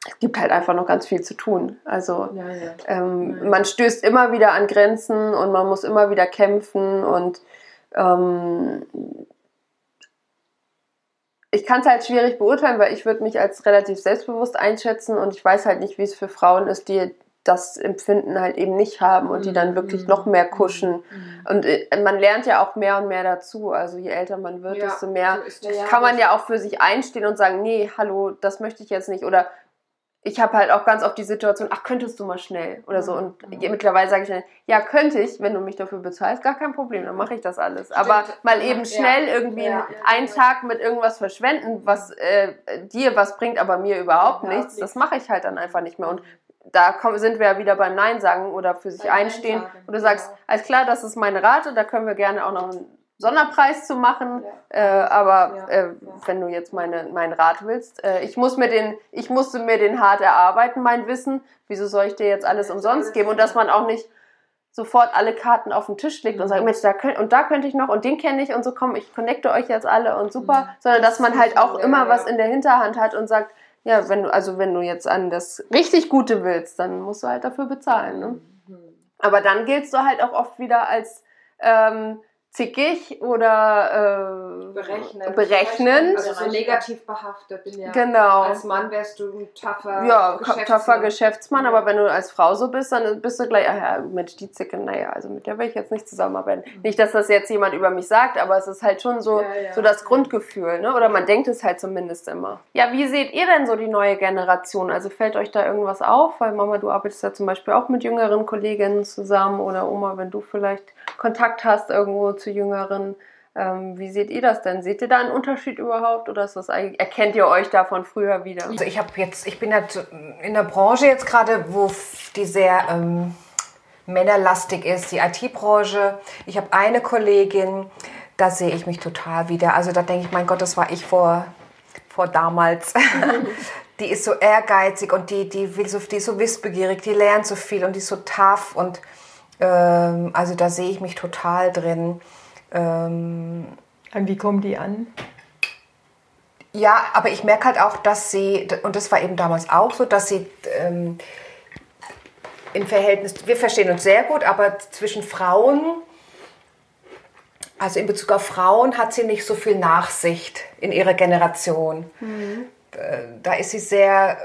es gibt halt einfach noch ganz viel zu tun. Also ähm, man stößt immer wieder an Grenzen und man muss immer wieder kämpfen und ähm, ich kann es halt schwierig beurteilen, weil ich würde mich als relativ selbstbewusst einschätzen und ich weiß halt nicht, wie es für Frauen ist, die, das Empfinden halt eben nicht haben und die dann wirklich noch mehr kuschen. Und äh, man lernt ja auch mehr und mehr dazu. Also je älter man wird, Ja, desto mehr so kann man ja auch für sich einstehen und sagen, nee, hallo, das möchte ich jetzt nicht. Oder ich habe halt auch ganz oft die Situation, ach, könntest du mal schnell oder so. Und je- mittlerweile sage ich dann, ja, könnte ich, wenn du mich dafür bezahlst, gar kein Problem, dann mache ich das alles. Aber mal eben schnell irgendwie Ja. einen Tag mit irgendwas verschwenden, was äh, dir was bringt, aber mir überhaupt nichts, das mache ich halt dann einfach nicht mehr. Und da kommen, sind wir ja wieder beim Nein sagen oder für sich Beim einstehen. Und du sagst, genau. alles klar, das ist meine Rate, da können wir gerne auch noch einen Sonderpreis zu machen. Äh, aber Ja. äh, wenn du jetzt meine, meinen Rat willst, äh, ich muss mir den, ich musste mir den hart erarbeiten, mein Wissen. Wieso soll ich dir jetzt alles umsonst geben? Und dass man auch nicht sofort alle Karten auf den Tisch legt und sagt, Mensch, da könnt, und da könnte ich noch und den kenne ich und so, komm, ich connecte euch jetzt alle und super, sondern dass man halt auch immer was in der Hinterhand hat und sagt, ja, wenn du, also wenn du jetzt an das richtig Gute willst, dann musst du halt dafür bezahlen. Ne? Aber dann giltst du halt auch oft wieder als ähm, zickig oder äh, Berechnen. berechnend. Also so negativ behaftet. Ja. Genau. Als Mann wärst du ein tougher ja, Geschäftsmann. taffer Geschäftsmann, Ja. aber wenn du als Frau so bist, dann bist du gleich, ach ja, Mensch, die Zicke, naja, also mit der will ich jetzt nicht zusammenarbeiten. Nicht, dass das jetzt jemand über mich sagt, aber es ist halt schon so, Ja, ja. so das Grundgefühl, ne? oder man denkt es halt zumindest immer. Ja, wie seht ihr denn so die neue Generation? Also fällt euch da irgendwas auf? Weil Mama, du arbeitest ja zum Beispiel auch mit jüngeren Kolleginnen zusammen oder Oma, wenn du vielleicht Kontakt hast irgendwo zu jüngeren. Ähm, wie seht ihr das denn? Seht ihr da einen Unterschied überhaupt oder ist das eigentlich, erkennt ihr euch da von früher wieder? Also ich habe jetzt, ich bin halt in der Branche jetzt gerade, wo die sehr ähm, männerlastig ist, die IT-Branche. Ich habe eine Kollegin, da sehe ich mich total wieder. Also da denke ich, mein Gott, das war ich vor, vor damals. [LAUGHS] die ist so ehrgeizig und die, die will so, die ist so wissbegierig, die lernt so viel und die ist so tough und ähm, also da sehe ich mich total drin. Ähm, Und wie kommt die an? Ja, aber ich merke halt auch, dass sie, und das war eben damals auch so, dass sie ähm, im Verhältnis, wir verstehen uns sehr gut, aber zwischen Frauen, also in Bezug auf Frauen, hat sie nicht so viel Nachsicht in ihrer Generation. Äh, Da ist sie sehr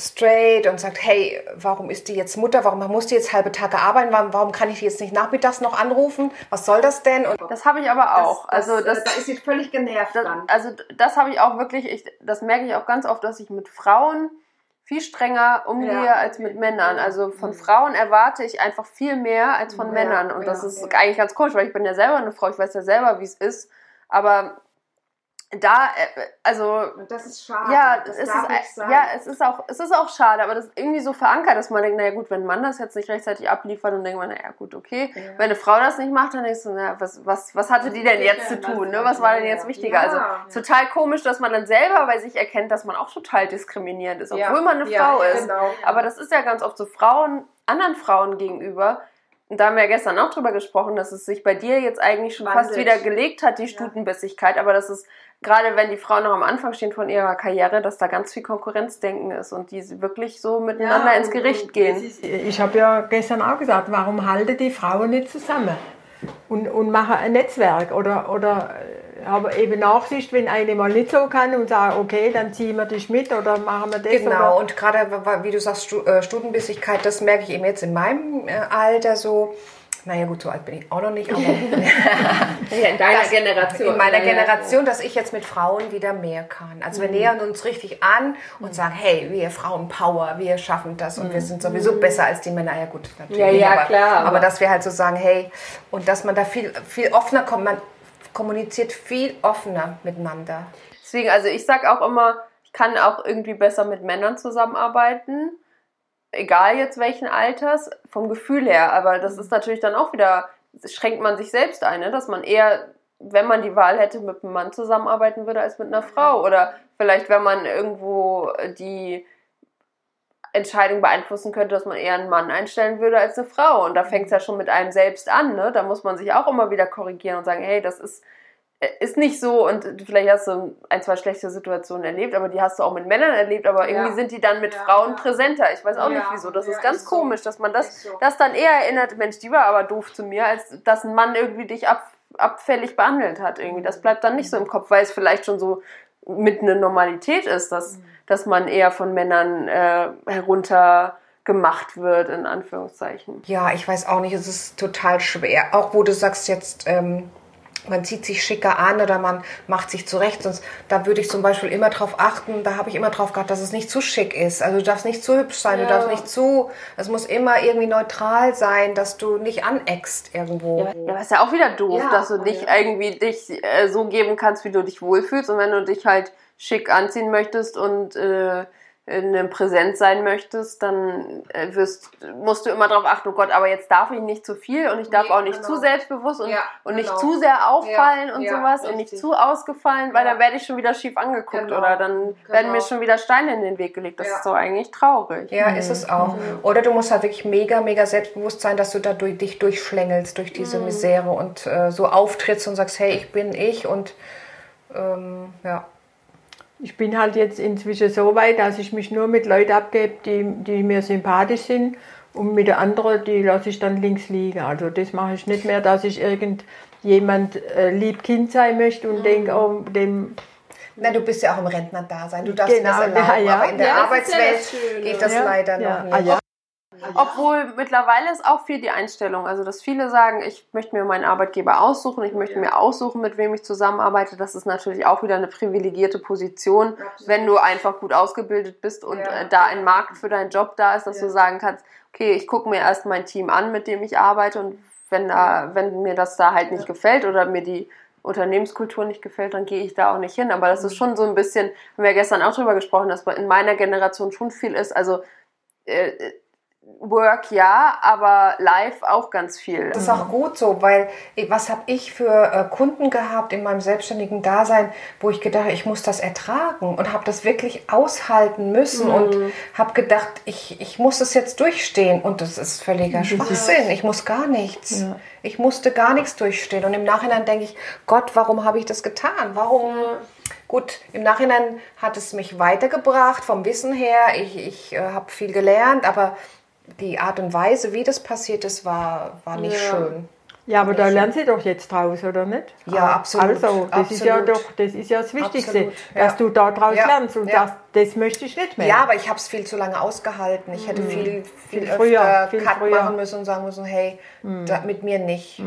straight und sagt, hey, warum ist die jetzt Mutter? Warum muss die jetzt halbe Tage arbeiten? Warum, warum kann ich die jetzt nicht nachmittags noch anrufen? Was soll das denn? Und Das habe ich aber auch. also das, da ist sie völlig genervt das, also das habe ich auch wirklich, ich, das merke ich auch ganz oft, dass ich mit Frauen viel strenger umgehe Ja. als mit Männern. Also von Frauen erwarte ich einfach viel mehr als von Ja, Männern. Und das ja, ist ja. eigentlich ganz komisch, weil ich bin ja selber eine Frau, ich weiß ja selber, wie es ist. Aber da, äh, also das ist schade. ja, es ist, sein. ja, es ist auch, es ist auch schade, aber das ist irgendwie so verankert, dass man denkt, naja gut, wenn ein Mann das jetzt nicht rechtzeitig abliefert, dann denkt man, naja gut, okay. Wenn eine Frau das nicht macht, dann denkst du, naja, was, was, was hatte die denn jetzt zu tun, ne? Was war denn jetzt wichtiger? Ja, also ja. total komisch, dass man dann selber bei sich erkennt, dass man auch total diskriminierend ist, obwohl Ja, man eine ja, Frau ja, ist. genau. Aber das ist ja ganz oft so Frauen, anderen Frauen gegenüber. Und da haben wir ja gestern auch drüber gesprochen, dass es sich bei dir jetzt eigentlich schon fast Wandelt. wieder gelegt hat, die Stutenbissigkeit, aber dass es gerade wenn die Frauen noch am Anfang stehen von ihrer Karriere, dass da ganz viel Konkurrenzdenken ist und die wirklich so miteinander Ja, ins Gericht gehen. Ich habe ja gestern auch gesagt, warum halten die Frauen nicht zusammen und, und machen ein Netzwerk oder, oder haben eben Nachsicht, wenn eine mal nicht so kann und sagen, okay, dann ziehen wir dich mit oder machen wir das. Genau, Oder, und gerade, wie du sagst, äh, Stutenbissigkeit, das merke ich eben jetzt in meinem äh, Alter so. Naja, gut, so alt bin ich auch noch nicht, aber [LAUGHS] Ja, in deiner Generation. in meiner Ja, ja. Generation, dass ich jetzt mit Frauen wieder mehr kann. Also wir nähern uns richtig an und sagen, hey, wir Frauen Power, wir schaffen das und wir sind sowieso besser als die Männer. Ja gut, natürlich. Ja, ja, aber, klar, Aber, aber- dass wir halt so sagen, hey, und dass man da viel, viel offener kommt, man kommuniziert viel offener miteinander. Deswegen, also ich sag auch immer, ich kann auch irgendwie besser mit Männern zusammenarbeiten. Egal jetzt welchen Alters, vom Gefühl her. Aber das ist natürlich dann auch wieder, schränkt man sich selbst ein, ne? dass man eher, wenn man die Wahl hätte, mit einem Mann zusammenarbeiten würde als mit einer Frau. Oder vielleicht, wenn man irgendwo die Entscheidung beeinflussen könnte, dass man eher einen Mann einstellen würde als eine Frau. Und da fängt es ja schon mit einem selbst an. Ne? Da muss man sich auch immer wieder korrigieren und sagen, hey, das ist ist nicht so und vielleicht hast du ein, zwei schlechte Situationen erlebt, aber die hast du auch mit Männern erlebt, aber irgendwie Ja. sind die dann mit Ja, Frauen ja. präsenter. Ich weiß auch nicht wieso. Das ist ganz ist so. komisch, dass man das, so. das dann eher erinnert, Mensch, die war aber doof zu mir, als dass ein Mann irgendwie dich ab, abfällig behandelt hat. Irgendwie. Das bleibt dann nicht so im Kopf, weil es vielleicht schon so mit einer Normalität ist, dass, dass man eher von Männern äh, herunter gemacht wird, in Anführungszeichen. Ja, ich weiß auch nicht, es ist total schwer. Auch wo du sagst jetzt, ähm, man zieht sich schicker an oder man macht sich zurecht. Sonst, da würde ich zum Beispiel immer drauf achten, da habe ich immer drauf gehabt, dass es nicht zu schick ist. Also du darfst nicht zu hübsch sein, Ja. du darfst nicht zu, es muss immer irgendwie neutral sein, dass du nicht aneckst irgendwo. Ja, aber ist ja auch wieder doof, Ja, dass du dich irgendwie dich äh, so geben kannst, wie du dich wohlfühlst. Und wenn du dich halt schick anziehen möchtest und äh, in einem Präsent sein möchtest, dann äh, wirst, musst du immer darauf achten, oh Gott, aber jetzt darf ich nicht zu viel und ich darf Nee, auch nicht genau. zu selbstbewusst und, Ja, und nicht genau. zu sehr auffallen Ja, und ja, sowas und nicht richtig. zu ausgefallen, weil Ja. dann werde ich schon wieder schief angeguckt Genau, oder dann genau. werden mir schon wieder Steine in den Weg gelegt. Das Ja. ist doch eigentlich traurig. Ja, ist es auch. Oder du musst halt wirklich mega, mega selbstbewusst sein, dass du da durch, dich durchschlängelst durch diese Misere und äh, so auftrittst und sagst, hey, ich bin ich und ähm, ja. Ich bin halt jetzt inzwischen so weit, dass ich mich nur mit Leuten abgebe, die, die mir sympathisch sind. Und mit der anderen, die lasse ich dann links liegen. Also das mache ich nicht mehr, dass ich irgendjemand äh, lieb Kind sein möchte und denke, oh, dem Na, du bist ja auch im Rentnerdasein. Du darfst Genau, das erlauben, ja, ja. aber in der Ja, Arbeitswelt das geht das Ja, leider ja. noch nicht. Ah, ja. Obwohl mittlerweile ist auch viel die Einstellung. Also, dass viele sagen, ich möchte mir meinen Arbeitgeber aussuchen, ich möchte mir aussuchen, mit wem ich zusammenarbeite. Das ist natürlich auch wieder eine privilegierte Position, wenn du einfach gut ausgebildet bist und Ja. äh, da ein Markt für deinen Job da ist, dass Ja. du sagen kannst, okay, ich gucke mir erst mein Team an, mit dem ich arbeite und wenn, da, wenn mir das da halt nicht gefällt oder mir die Unternehmenskultur nicht gefällt, dann gehe ich da auch nicht hin. Aber das ist schon so ein bisschen, haben wir ja gestern auch drüber gesprochen, dass in meiner Generation schon viel ist. Also äh, Work ja, aber live auch ganz viel. Das ist auch gut so, weil was habe ich für äh, Kunden gehabt in meinem selbstständigen Dasein, wo ich gedacht, ich muss das ertragen und habe das wirklich aushalten müssen und habe gedacht, ich, ich muss es jetzt durchstehen und das ist völliger Schwachsinn. Ich muss gar nichts. Ich musste gar nichts durchstehen und im Nachhinein denke ich, Gott, warum habe ich das getan? Warum? Gut, im Nachhinein hat es mich weitergebracht vom Wissen her. Ich, ich äh, habe viel gelernt, aber die Art und Weise, wie das passiert ist, war, war nicht Ja. schön. Ja, aber da lernen Sie doch jetzt draus, oder nicht? Ja, absolut, Also, das ist ja absolut. doch, das ist ja das Wichtigste, Absolut, ja. dass du da draus Ja, lernst und ja. das, das möchte ich nicht mehr. Ja, aber ich habe es viel zu lange ausgehalten. Ich hätte viel, viel, Viel öfter früher, viel Cut früher. machen müssen und sagen müssen, hey, da, mit mir nicht.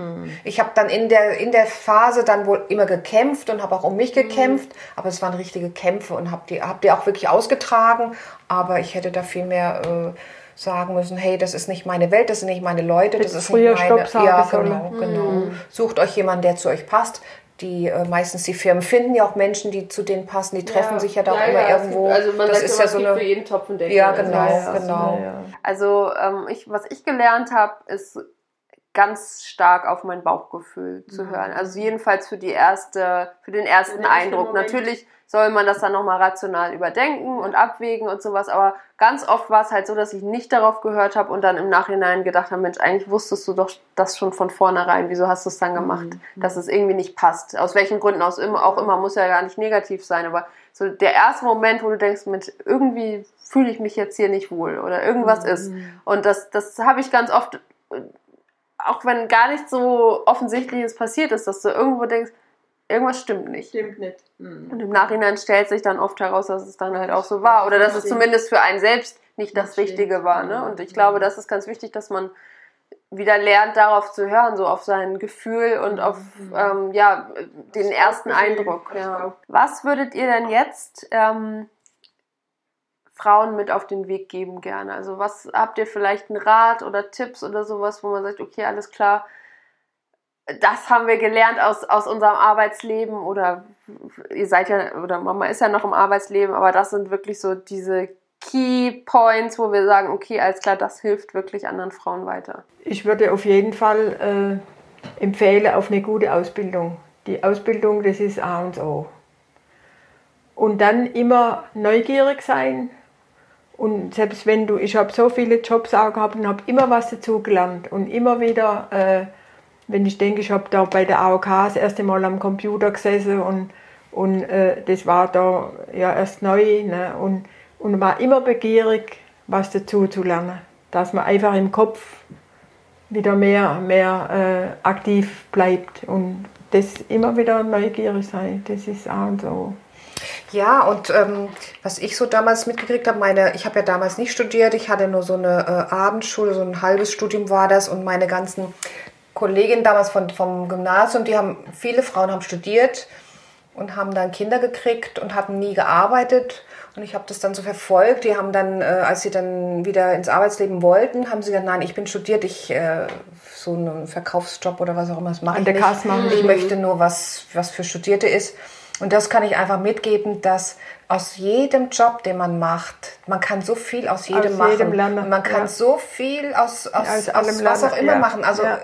Ich habe dann in der, in der Phase dann wohl immer gekämpft und habe auch um mich gekämpft, aber es waren richtige Kämpfe und habe die, hab die auch wirklich ausgetragen. Aber ich hätte da viel mehr äh, sagen müssen, hey, das ist nicht meine Welt, das sind nicht meine Leute, das ist früher nicht meine... Stopp ja, sollen. genau, genau. Sucht euch jemanden, der zu euch passt. Die äh, meistens die Firmen finden ja auch Menschen, die zu denen passen. Die treffen sich ja da auch immer irgendwo. also man das sagt ist immer, ja so eine für jeden Topf einen Deckel. ja, Also genau, ist- genau. Ja, ja. Also ähm, ich, was ich gelernt habe, ist ganz stark auf mein Bauchgefühl zu hören. Also jedenfalls für die erste, für den ersten den Eindruck. Natürlich soll man das dann nochmal rational überdenken und abwägen und sowas, aber ganz oft war es halt so, dass ich nicht darauf gehört habe und dann im Nachhinein gedacht habe, Mensch, eigentlich wusstest du doch das schon von vornherein, wieso hast du es dann gemacht, dass es irgendwie nicht passt. Aus welchen Gründen aus immer, auch immer, muss ja gar nicht negativ sein, aber so der erste Moment, wo du denkst, Mensch, irgendwie fühle ich mich jetzt hier nicht wohl oder irgendwas ist. Und das, das habe ich ganz oft auch wenn gar nichts so Offensichtliches passiert ist, dass du irgendwo denkst, irgendwas stimmt nicht. Stimmt nicht. Mhm. Und im Nachhinein stellt sich dann oft heraus, dass es dann halt auch so war. Oder dass es zumindest für einen selbst nicht das Richtige war. Ne? Und ich glaube, das ist ganz wichtig, dass man wieder lernt, darauf zu hören, so auf sein Gefühl und auf ähm, ja, den ersten Eindruck. Ja. Was würdet ihr denn jetzt ähm, Frauen mit auf den Weg geben gerne? Also was habt ihr vielleicht einen Rat oder Tipps oder sowas, wo man sagt, okay, alles klar, das haben wir gelernt aus, aus unserem Arbeitsleben oder ihr seid ja, oder Mama ist ja noch im Arbeitsleben, aber das sind wirklich so diese Key Points, wo wir sagen, okay, alles klar, das hilft wirklich anderen Frauen weiter. Ich würde auf jeden Fall äh, empfehlen auf eine gute Ausbildung. Die Ausbildung, das ist A und O. Und dann immer neugierig sein. Und selbst wenn du, ich habe so viele Jobs auch gehabt und habe immer was dazu gelernt. Und immer wieder, äh, wenn ich denke, ich habe da bei der AOK das erste Mal am Computer gesessen und, und äh, das war da ja erst neu. Ne? Und, und war immer begierig, was dazu zu lernen. Dass man einfach im Kopf wieder mehr, mehr äh, aktiv bleibt und das immer wieder neugierig sein, das ist A und O. Ja, und ähm, was ich so damals mitgekriegt habe, meine, ich habe ja damals nicht studiert, ich hatte nur so eine äh, Abendschule, so ein halbes Studium war das und meine ganzen Kolleginnen damals von, vom Gymnasium, die haben, viele Frauen haben studiert und haben dann Kinder gekriegt und hatten nie gearbeitet. Und ich habe das dann so verfolgt. Die haben dann, äh, als sie dann wieder ins Arbeitsleben wollten, haben sie gesagt, nein, ich bin studiert, ich äh, so einen Verkaufsjob oder was auch immer, das mache ich der nicht. Kasse machen. Ich möchte nur was, was für Studierte ist. Und das kann ich einfach mitgeben, dass aus jedem Job, den man macht, man kann so viel aus jedem Aus machen. jedem lernen, man kann ja. so viel aus, aus, Aus aus, allem was auch lernen, immer ja. machen. Also Ja.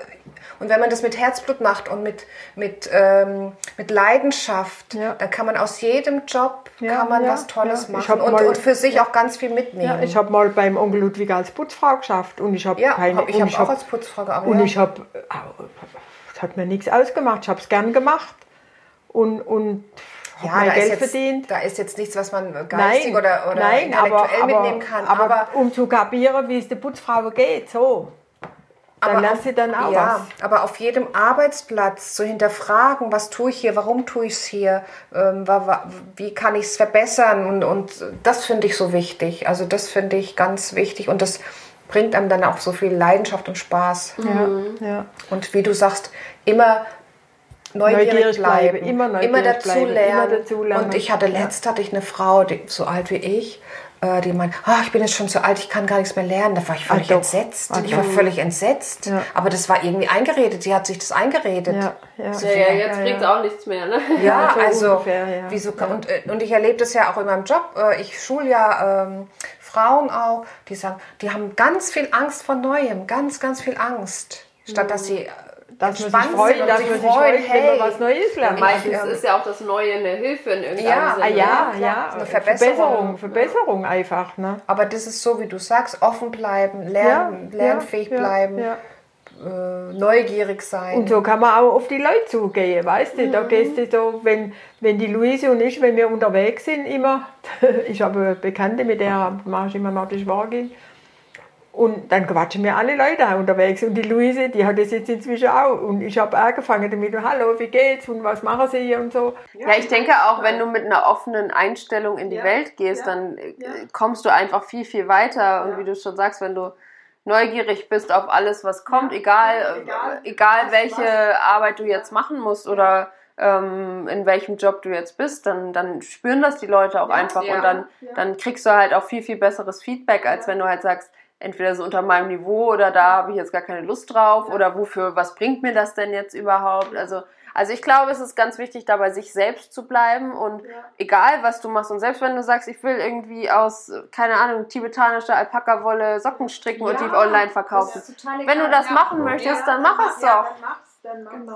und wenn man das mit Herzblut macht und mit, mit, ähm, mit Leidenschaft, Ja. dann kann man aus jedem Job Ja, kann man ja, was Tolles machen und, mal- und für sich auch ganz viel mitnehmen. Ja, ich habe mal beim Onkel Ludwig als Putzfrau geschafft und ich habe Ja, keine. hab, ich habe auch hab- als Putzfrau gearbeitet. Und ich habe, es hat mir nichts ausgemacht. Ich habe es gern gemacht und und hab ja, da Geld ist jetzt, verdient. Da ist jetzt nichts, was man geistig oder, oder nein, intellektuell aber, aber, mitnehmen kann. Aber, Aber, um zu kapieren, wie es der Putzfrau geht, so. Dann aber lernt auf- sie dann auch ja, was. aber auf jedem Arbeitsplatz zu hinterfragen, was tue ich hier, warum tue ich es hier, ähm, wie kann ich es verbessern und, und das finde ich so wichtig. Also das finde ich ganz wichtig und das bringt einem dann auch so viel Leidenschaft und Spaß. Ja, ja. Und wie du sagst, immer neugierig, Neugierig bleiben, bleiben, immer neugierig dazu bleiben, lernen. immer dazu lernen. Und ich hatte Ja. letzt hatte ich eine Frau, die, so alt wie ich, äh, die meint, ah, ich bin jetzt schon zu alt, ich kann gar nichts mehr lernen. Da war ich völlig doch. entsetzt. Ah, ich war völlig entsetzt. Ja. Aber das war irgendwie eingeredet. Sie hat sich das eingeredet. Ja, ja. So Ja, jetzt Ja, bringt ja. auch nichts mehr, ne? Ja, Ja, so also ungefähr, ja. wieso kann, und, äh, und ich erlebe das ja auch in meinem Job. Äh, Ich schule ja ähm, Frauen auch, die sagen, die haben ganz viel Angst vor Neuem, ganz, ganz viel Angst, statt dass sie äh, Dass man sich freut, dass sich man sich freuen, freut, wenn hey, man was Neues lernt. Meistens Ja. ist ja auch das Neue eine Hilfe in irgendeinem Ja, Sinne. Ah, ja, klar. ja, Eine Verbesserung, Verbesserung. Verbesserung einfach, ne? Aber das ist so, wie du sagst, offen bleiben, lernen, lernfähig ja, bleiben, ja. Äh, neugierig sein. Und so kann man auch auf die Leute zugehen, weißt du? Mhm. Da gehst du so, wenn, wenn die Luise und ich, wenn wir unterwegs sind, immer, [LAUGHS] ich habe Bekannte, mit der mache ich immer noch die Schwagerin, und dann quatschen mir alle Leute unterwegs. Und die Luise, die hat das jetzt inzwischen auch. Und ich habe angefangen damit, hallo, wie geht's? Und was machen sie hier? Und so. Ja, ich denke auch, wenn du mit einer offenen Einstellung in die Welt gehst, dann äh, kommst du einfach viel, viel weiter. Und wie du schon sagst, wenn du neugierig bist auf alles, was kommt, egal, äh, egal welche Arbeit du jetzt machen musst oder ähm, in welchem Job du jetzt bist, dann, dann spüren das die Leute auch einfach. Ja. und dann, dann kriegst du halt auch viel, viel besseres Feedback, als wenn du halt sagst, entweder so unter meinem Niveau oder da habe ich jetzt gar keine Lust drauf oder wofür, was bringt mir das denn jetzt überhaupt? Also, also ich glaube, es ist ganz wichtig, da bei sich selbst zu bleiben und egal, was du machst und selbst wenn du sagst, ich will irgendwie aus, keine Ahnung, tibetanischer Alpaka-Wolle Socken stricken und die online verkaufen. Wenn du das machen möchtest, dann mach es doch.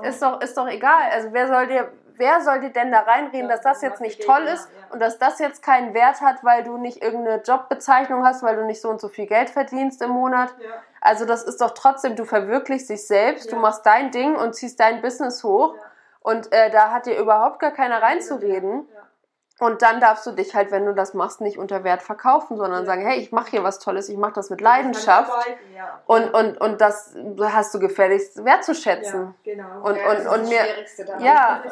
Ist doch, ist doch egal. Also wer soll dir, wer soll dir denn da reinreden, dass das jetzt nicht toll ist und dass das jetzt keinen Wert hat, weil du nicht irgendeine Jobbezeichnung hast, weil du nicht so und so viel Geld verdienst im Monat? Also das ist doch trotzdem, du verwirklichst dich selbst, du machst dein Ding und ziehst dein Business hoch und äh, da hat dir überhaupt gar keiner reinzureden. Und dann darfst du dich halt, wenn du das machst, nicht unter Wert verkaufen, sondern sagen, hey, ich mache hier was Tolles, ich mache das mit Leidenschaft. Und, und, und das hast du gefälligst wertzuschätzen. genau. Und, und, und mir, ja,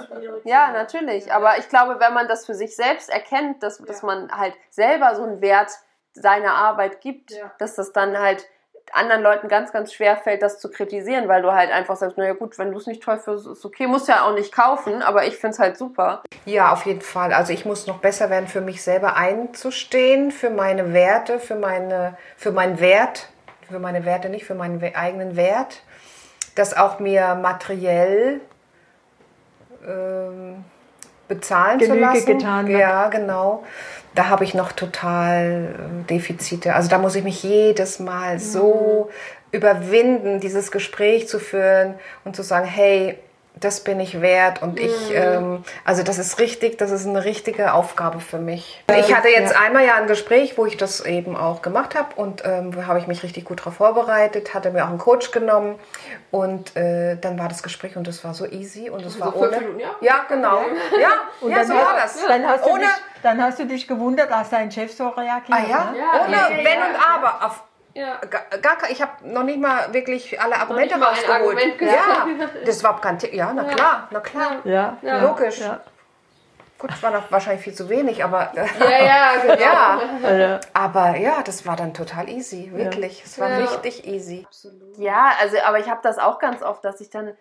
ja, natürlich. Aber ich glaube, wenn man das für sich selbst erkennt, dass, dass man halt selber so einen Wert seiner Arbeit gibt, Ja. dass das dann halt anderen Leuten ganz, ganz schwer fällt, das zu kritisieren, weil du halt einfach sagst, naja gut, wenn du es nicht toll findest, ist okay, musst ja auch nicht kaufen, aber ich finde es halt super. Ja, auf jeden Fall. Also ich muss noch besser werden, für mich selber einzustehen, für meine Werte, für meine, für meinen Wert, für meine Werte nicht, für meinen eigenen Wert, das auch mir materiell ähm, bezahlen zu Genüge lassen. getan wird. Ja, genau. Da habe ich noch total ähm, Defizite. Also da muss ich mich jedes Mal so überwinden, dieses Gespräch zu führen und zu sagen, hey, das bin ich wert und ich, ähm, also das ist richtig, das ist eine richtige Aufgabe für mich. Ich hatte jetzt einmal ja ein Gespräch, wo ich das eben auch gemacht habe und ähm, wo habe ich mich richtig gut darauf vorbereitet, hatte mir auch einen Coach genommen und äh, dann war das Gespräch und das war so easy und es war fünf ohne. Minuten, ja? ja, genau. [LAUGHS] Ja, Und ja dann, so hast, war das. Dann, hast du ohne, dich, dann hast du dich gewundert, dass dein Chef so reagiert. ah, ja, Ne? Ja, ohne ja, Wenn ja, und ja. Aber. Auf, Ja. Gar, gar ich habe noch nicht mal wirklich alle Argumente mal ein rausgeholt. Argument ja, das war kein Thema. Ja, na klar, na klar. Ja, Ja. Logisch. Ja. Gut, es war noch wahrscheinlich viel zu wenig, aber [LAUGHS] Ja, ja, genau. [LAUGHS] ja. Aber ja, das war dann total easy, wirklich. Es war Ja. richtig easy. Ja, also, aber ich habe das auch ganz oft, dass ich dann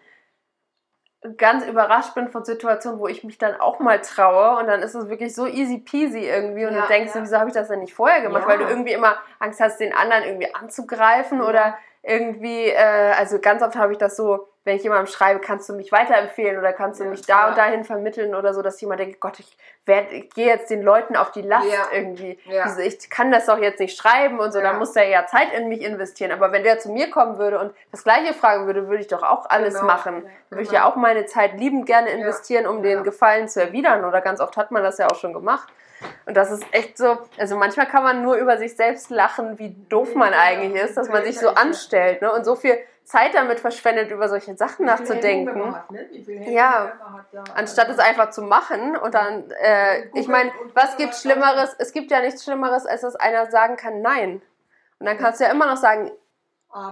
ganz überrascht bin von Situationen, wo ich mich dann auch mal traue und dann ist es wirklich so easy peasy irgendwie und Ja, du denkst, ja. wieso habe ich das denn nicht vorher gemacht? Ja. Weil du irgendwie immer Angst hast, den anderen irgendwie anzugreifen oder irgendwie, äh, also ganz oft habe ich das so, wenn ich jemandem schreibe, kannst du mich weiterempfehlen oder kannst du mich da und dahin vermitteln oder so, dass jemand denkt, Gott, ich, werd, ich gehe jetzt den Leuten auf die Last Ja. irgendwie. Ja. Diese, ich kann das doch jetzt nicht schreiben und so, Ja. dann muss der ja Zeit in mich investieren. Aber wenn der zu mir kommen würde und das Gleiche fragen würde, würde ich doch auch alles Genau. machen. Ja, Würde ich genau. ja auch meine Zeit liebend gerne investieren, um den Ja. Gefallen zu erwidern. Oder ganz oft hat man das ja auch schon gemacht. Und das ist echt so, also manchmal kann man nur über sich selbst lachen, wie doof man eigentlich ist, dass man sich so anstellt ne? und so viel Zeit damit verschwendet, über solche Sachen nachzudenken. Ja. Anstatt es einfach zu machen und dann, äh, ich meine, was gibt Schlimmeres? Es gibt ja nichts Schlimmeres, als dass einer sagen kann, nein. Und dann kannst du ja immer noch sagen,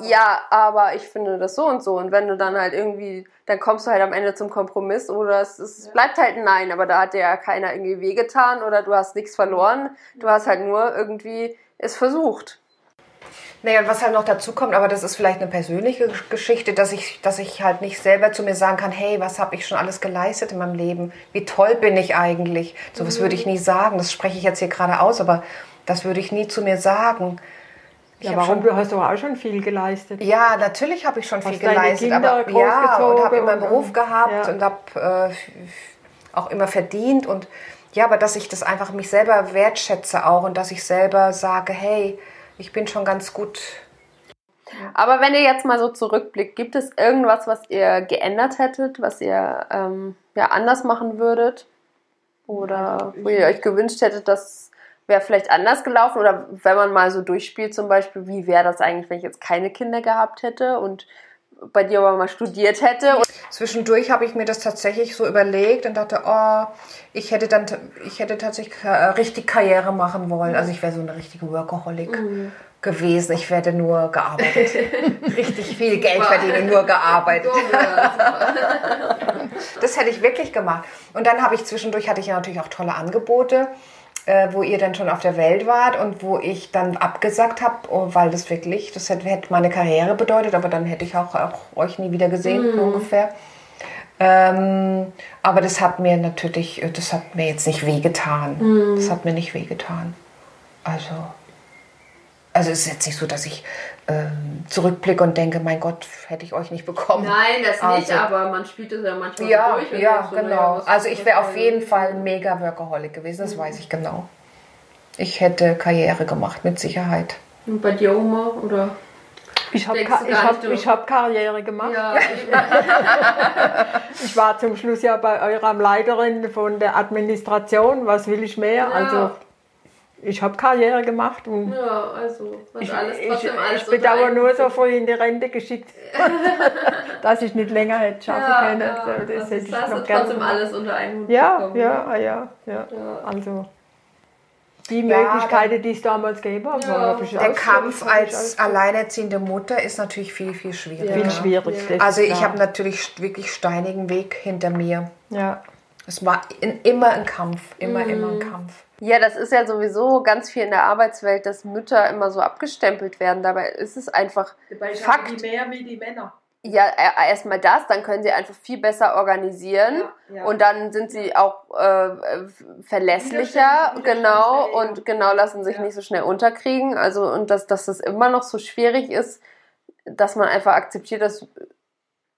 ja, aber ich finde das so und so. Und wenn du dann halt irgendwie, dann kommst du halt am Ende zum Kompromiss oder es, es bleibt halt ein Nein, aber da hat dir ja keiner irgendwie wehgetan oder du hast nichts verloren. Du hast halt nur irgendwie es versucht. Naja, und was halt noch dazu kommt, aber das ist vielleicht eine persönliche Geschichte, dass ich, dass ich halt nicht selber zu mir sagen kann, hey, was habe ich schon alles geleistet in meinem Leben? Wie toll bin ich eigentlich? So was würde ich nie sagen. Das spreche ich jetzt hier gerade aus, aber das würde ich nie zu mir sagen. Ich Ja, warum? schon- Du hast doch auch schon viel geleistet. Ja, natürlich habe ich schon viel Hast deine geleistet, Kinder aber ja, und habe immer einen Beruf gehabt ja. und habe äh, auch immer verdient und ja, aber dass ich das einfach mich selber wertschätze auch und dass ich selber sage, hey, ich bin schon ganz gut. Aber wenn ihr jetzt mal so zurückblickt, gibt es irgendwas, was ihr geändert hättet, was ihr ähm, ja, anders machen würdet? Oder wo ihr euch gewünscht hättet, das wäre vielleicht anders gelaufen? Oder wenn man mal so durchspielt zum Beispiel, wie wäre das eigentlich, wenn ich jetzt keine Kinder gehabt hätte und bei dir aber mal studiert hätte? Und Zwischendurch habe ich mir das tatsächlich so überlegt und dachte, oh, ich hätte dann, ich hätte tatsächlich äh, richtig Karriere machen wollen. Also ich wäre so eine richtige Workaholic gewesen. Ich werde nur gearbeitet. [LAUGHS] richtig viel Geld verdienen, nur gearbeitet. Das hätte ich wirklich gemacht. Und dann habe ich zwischendurch hatte ich ja natürlich auch tolle Angebote, äh, wo ihr dann schon auf der Welt wart und wo ich dann abgesagt habe, oh, weil das wirklich, das hätte, hätte meine Karriere bedeutet, aber dann hätte ich auch, auch euch nie wieder gesehen, ungefähr. Ähm, aber das hat mir natürlich, das hat mir jetzt nicht wehgetan. Das hat mir nicht wehgetan. Also, also es ist jetzt nicht so, dass ich ähm, zurückblicke und denke, mein Gott, hätte ich euch nicht bekommen. Nein, das nicht, Also- aber man spielt es ja manchmal Ja, durch. und ja, genau. Also ich wäre auf jeden? Fall mega Workaholic gewesen, das weiß ich genau. Ich hätte Karriere gemacht, mit Sicherheit. Und bei dir, Oma? Oder? Ich habe du ich hab, nicht ich hab Karriere gemacht. Ja, [LAUGHS] Ich war zum Schluss ja bei eurer Leiterin von der Administration. Was will ich mehr? Also ich habe Karriere gemacht und ja, also, was ich, alles, ich, trotzdem alles ich bedauere nur so früh in die Rente geschickt, [LAUGHS] dass ich nicht länger hätte schaffen Ja, können. ja, das das hätte ist, ich hast noch du gerne trotzdem gemacht. alles unter einen Hut Ja, bekommen. ja, ah, ja, ja, Ja. Also die Ja, Möglichkeiten, die es damals gegeben hat, Ja. habe ich Der Kampf ich als alleinerziehende Mutter ist natürlich viel, viel schwieriger. viel schwierig. Also ich habe natürlich wirklich steinigen Weg hinter mir. ja. Es war in, immer ein Kampf, immer, Mhm. immer ein Kampf. Ja, das ist ja sowieso ganz viel in der Arbeitswelt, dass Mütter immer so abgestempelt werden. Dabei ist es einfach Fakt. mehr wie die Männer. Ja, äh, erstmal das, dann können sie einfach viel besser organisieren Ja, ja. und dann sind sie auch äh, verlässlicher, genau, und genau lassen sich nicht so schnell unterkriegen. Also und dass, dass es immer noch so schwierig ist, dass man einfach akzeptiert, dass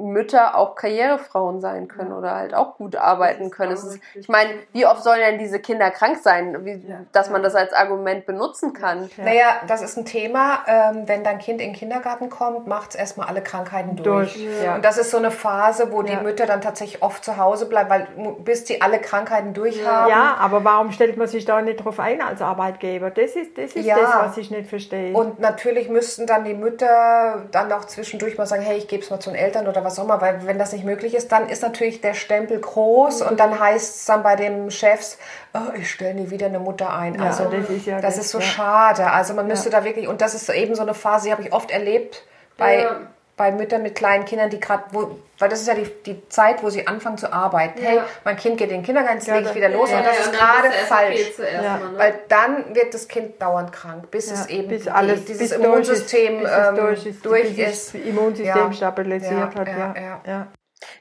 Mütter auch Karrierefrauen sein können oder halt auch gut arbeiten können. Es ist, ich meine, wie oft sollen denn diese Kinder krank sein, wie, dass man das als Argument benutzen kann? Naja, das ist ein Thema. Ähm, wenn dein Kind in den Kindergarten kommt, macht es erstmal alle Krankheiten durch. Durch, ja. Und das ist so eine Phase, wo die Ja. Mütter dann tatsächlich oft zu Hause bleiben, weil bis die alle Krankheiten durch haben. Ja, aber warum stellt man sich da nicht drauf ein als Arbeitgeber? Das ist, das, ist Ja. das, was ich nicht verstehe. Und natürlich müssten dann die Mütter dann auch zwischendurch mal sagen, hey, ich gebe es mal zu den Eltern oder was auch immer, weil wenn das nicht möglich ist, dann ist natürlich der Stempel groß und dann heißt es dann bei den Chefs, oh, ich stelle nie wieder eine Mutter ein. Ja, also das ist ja das ist so ja. schade. Also man müsste da wirklich, und das ist eben so eine Phase, die habe ich oft erlebt bei, Ja. Bei Müttern mit kleinen Kindern, die gerade, weil das ist ja die, die Zeit, wo sie anfangen zu arbeiten. Ja. Hey, mein Kind geht in den Kindergarten, jetzt lege ich wieder los und das ist gerade falsch. Zuerst mal, ne? Weil dann wird das Kind dauernd krank, bis es eben bis alles, dieses bis Immunsystem durch ist, ähm, durch ist, durch ist. das Immunsystem stabilisiert hat. Ja, ja.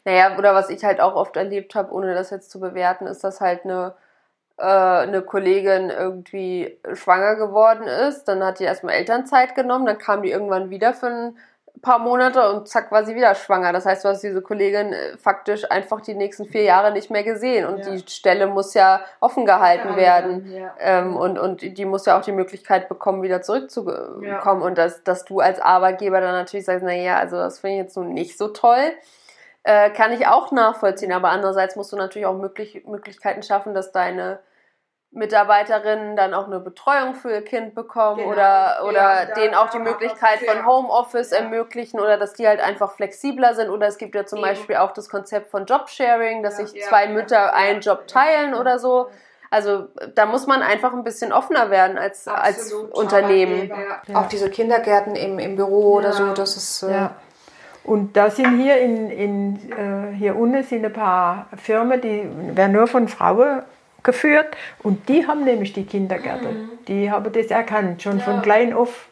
Naja, oder was ich halt auch oft erlebt habe, ohne das jetzt zu bewerten, ist, dass halt eine äh, eine Kollegin irgendwie schwanger geworden ist. Dann hat die erstmal Elternzeit genommen, dann kam die irgendwann wieder für ein paar Monate und zack war sie wieder schwanger. Das heißt, du hast diese Kollegin äh, faktisch einfach die nächsten vier Jahre nicht mehr gesehen und ja. die Stelle muss ja offen gehalten ja, werden ja. Ähm, und, und die muss ja auch die Möglichkeit bekommen, wieder zurückzukommen und dass, dass du als Arbeitgeber dann natürlich sagst, naja, also das finde ich jetzt nun nicht so toll. Äh, kann ich auch nachvollziehen, aber andererseits musst du natürlich auch möglich, Möglichkeiten schaffen, dass deine Mitarbeiterinnen dann auch eine Betreuung für ihr Kind bekommen genau. oder, oder ja, denen auch die Möglichkeit von Homeoffice ja. ermöglichen oder dass die halt einfach flexibler sind. Oder es gibt ja zum Eben. Beispiel auch das Konzept von Jobsharing, dass ja. sich zwei Mütter einen Job teilen oder so. Also da muss man einfach ein bisschen offener werden als, als Unternehmen. Auch diese Kindergärten im, im Büro oder so, das ist... Äh und da sind hier in, in äh, hier unten sind ein paar Firmen, die werden nur von Frauen geführt und die haben nämlich die Kindergärten. Mhm. Die haben das erkannt, schon ja. von klein auf,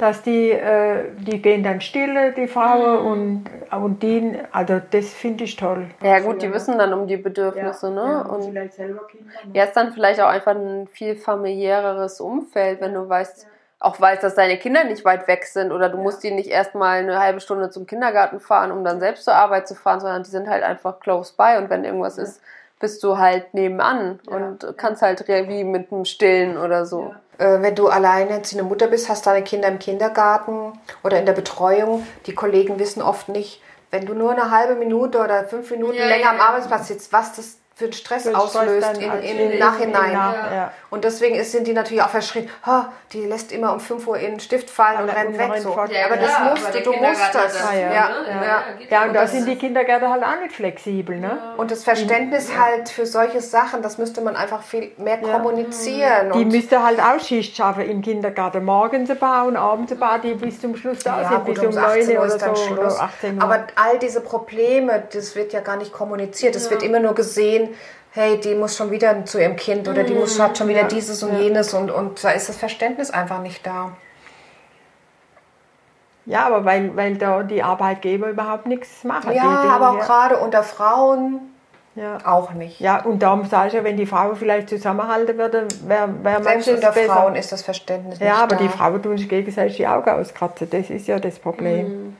dass die, äh, die gehen dann stille, die Frauen, mhm. und, und die, also das finde ich toll. Ja gut, die wissen dann um die Bedürfnisse, ja, ne? Ja, und vielleicht selber Kinder. Ja, ist dann vielleicht auch einfach ein viel familiäreres Umfeld, wenn du weißt, auch weißt, dass deine Kinder nicht weit weg sind oder du musst die nicht erstmal eine halbe Stunde zum Kindergarten fahren, um dann selbst zur Arbeit zu fahren, sondern die sind halt einfach close by und wenn irgendwas ist, bist du halt nebenan ja. und kannst halt wie mit einem Stillen oder so. Ja. Äh, wenn du alleinerziehende Mutter bist, hast deine Kinder im Kindergarten oder in der Betreuung. Die Kollegen wissen oft nicht, wenn du nur eine halbe Minute oder fünf Minuten ja, länger am Arbeitsplatz sitzt, was das für einen Stress für auslöst im in, in, in, Nachhinein. Ja. Ja. Und deswegen ist, sind die natürlich auch verschrien, die lässt immer um 5 Uhr in den Stift fallen aber und rennt weg. So. Ja, aber das musst aber du, du musst das. Ah, ja. Ja. Ja. und da sind die Kindergärten halt auch nicht flexibel. Ne? Und das Verständnis halt für solche Sachen, das müsste man einfach viel mehr kommunizieren. Die müsste halt auch Schicht schaffen im Kindergarten. Morgens ein paar und abends ein paar, die bis zum Schluss da sind, bis um 9 Uhr oder so. Oder 18 Uhr. Aber all diese Probleme, das wird ja gar nicht kommuniziert. Es wird immer nur gesehen, hey, die muss schon wieder zu ihrem Kind oder die muss, hat schon wieder ja, dieses und ja. jenes und, und da ist das Verständnis einfach nicht da. Ja, aber weil, weil da die Arbeitgeber überhaupt nichts machen. Ja, die, aber auch ja. gerade unter Frauen ja. auch nicht. Ja, und darum sage ich ja, wenn die Frau vielleicht zusammenhalten würde, wäre wär Selbst unter besser. Frauen ist das Verständnis ja, nicht Ja, aber da. die Frauen tun sich gegenseitig die Augen auskratzen. Das ist ja das Problem. Mhm.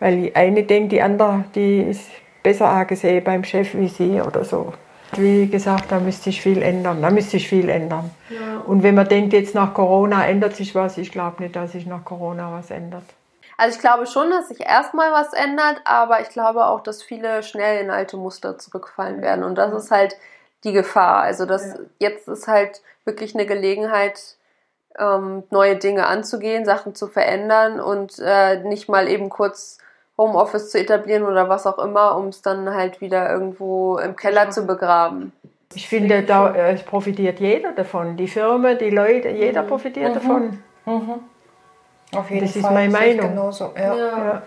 Weil die eine denkt, die andere, die ist besser angesehen beim Chef wie sie oder so. Wie gesagt, da müsste sich viel ändern. Da müsste sich viel ändern. Ja. Und wenn man denkt, jetzt nach Corona ändert sich was, ich glaube nicht, dass sich nach Corona was ändert. Also ich glaube schon, dass sich erstmal was ändert, aber ich glaube auch, dass viele schnell in alte Muster zurückfallen werden. Und das ist halt die Gefahr. Also das ja. jetzt ist halt wirklich eine Gelegenheit, ähm, neue Dinge anzugehen, Sachen zu verändern und äh, nicht mal eben kurz Homeoffice zu etablieren oder was auch immer, um es dann halt wieder irgendwo im Keller zu begraben. Ich finde, da es profitiert jeder davon. Die Firma, die Leute, jeder mhm. profitiert mhm. davon. Mhm. Auf jeden das Fall. Das ist meine Meinung. Genauso. Ja. Ja. Ja,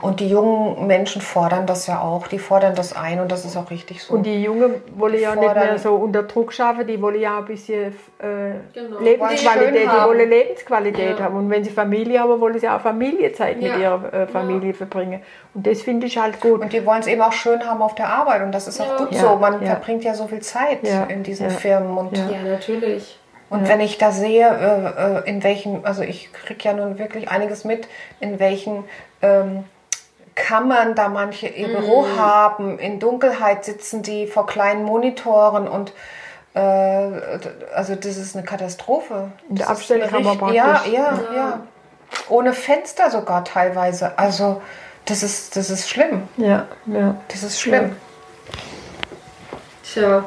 und die jungen Menschen fordern das ja auch. Die fordern das ein und das ist auch richtig so. Und die Jungen wollen ja nicht mehr so unter Druck schaffen, die wollen ja ein bisschen äh, genau. Lebensqualität, die wollen Lebensqualität ja. haben. Und wenn sie Familie haben, wollen sie auch Familienzeit ja. mit ihrer äh, Familie ja. verbringen. Und das finde ich halt gut. Und die wollen es eben auch schön haben auf der Arbeit und das ist auch gut so. Man verbringt ja so viel Zeit in diesen Firmen. Und ja, natürlich. Und ja. wenn ich da sehe, äh, äh, in welchen, also ich kriege ja nun wirklich einiges mit, in welchen ähm, Kammern da manche ihr Büro mm. haben, in Dunkelheit sitzen die vor kleinen Monitoren und äh, also das ist eine Katastrophe. In der Abstellkammer praktisch. Ja, ja, ja, ja. Ohne Fenster sogar teilweise. Also das ist, das ist schlimm. Ja, ja. Das ist schlimm. Ja. Tja.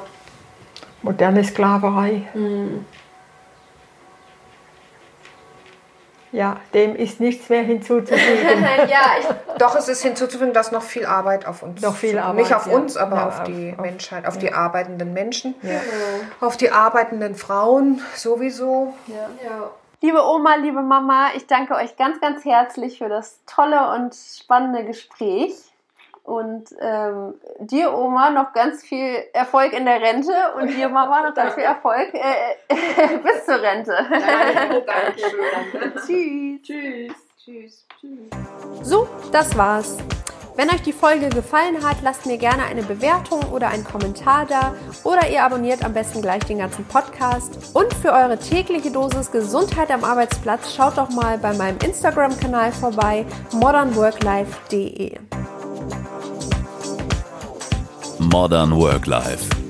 Moderne Sklaverei. Mhm. Ja, dem ist nichts mehr hinzuzufügen. [LAUGHS] ja, ich, doch, es ist hinzuzufügen, dass noch viel Arbeit auf uns. Noch viel Arbeit. Nicht auf ja. uns, aber ja, auf, auf die auf, Menschheit, auf ja. die arbeitenden Menschen, auf die arbeitenden Frauen sowieso. Ja. Liebe Oma, liebe Mama, ich danke euch ganz, ganz herzlich für das tolle und spannende Gespräch. Und ähm, dir, Oma, noch ganz viel Erfolg in der Rente und dir, Mama, noch ganz viel Erfolg äh, [LAUGHS] bis zur Rente. Danke, danke, danke. [LAUGHS] Tschüss. Tschüss. Tschüss. Tschüss. So, das war's. Wenn euch die Folge gefallen hat, lasst mir gerne eine Bewertung oder einen Kommentar da oder ihr abonniert am besten gleich den ganzen Podcast. Und für eure tägliche Dosis Gesundheit am Arbeitsplatz schaut doch mal bei meinem Instagram-Kanal vorbei modernworklife.de. Modern Work Life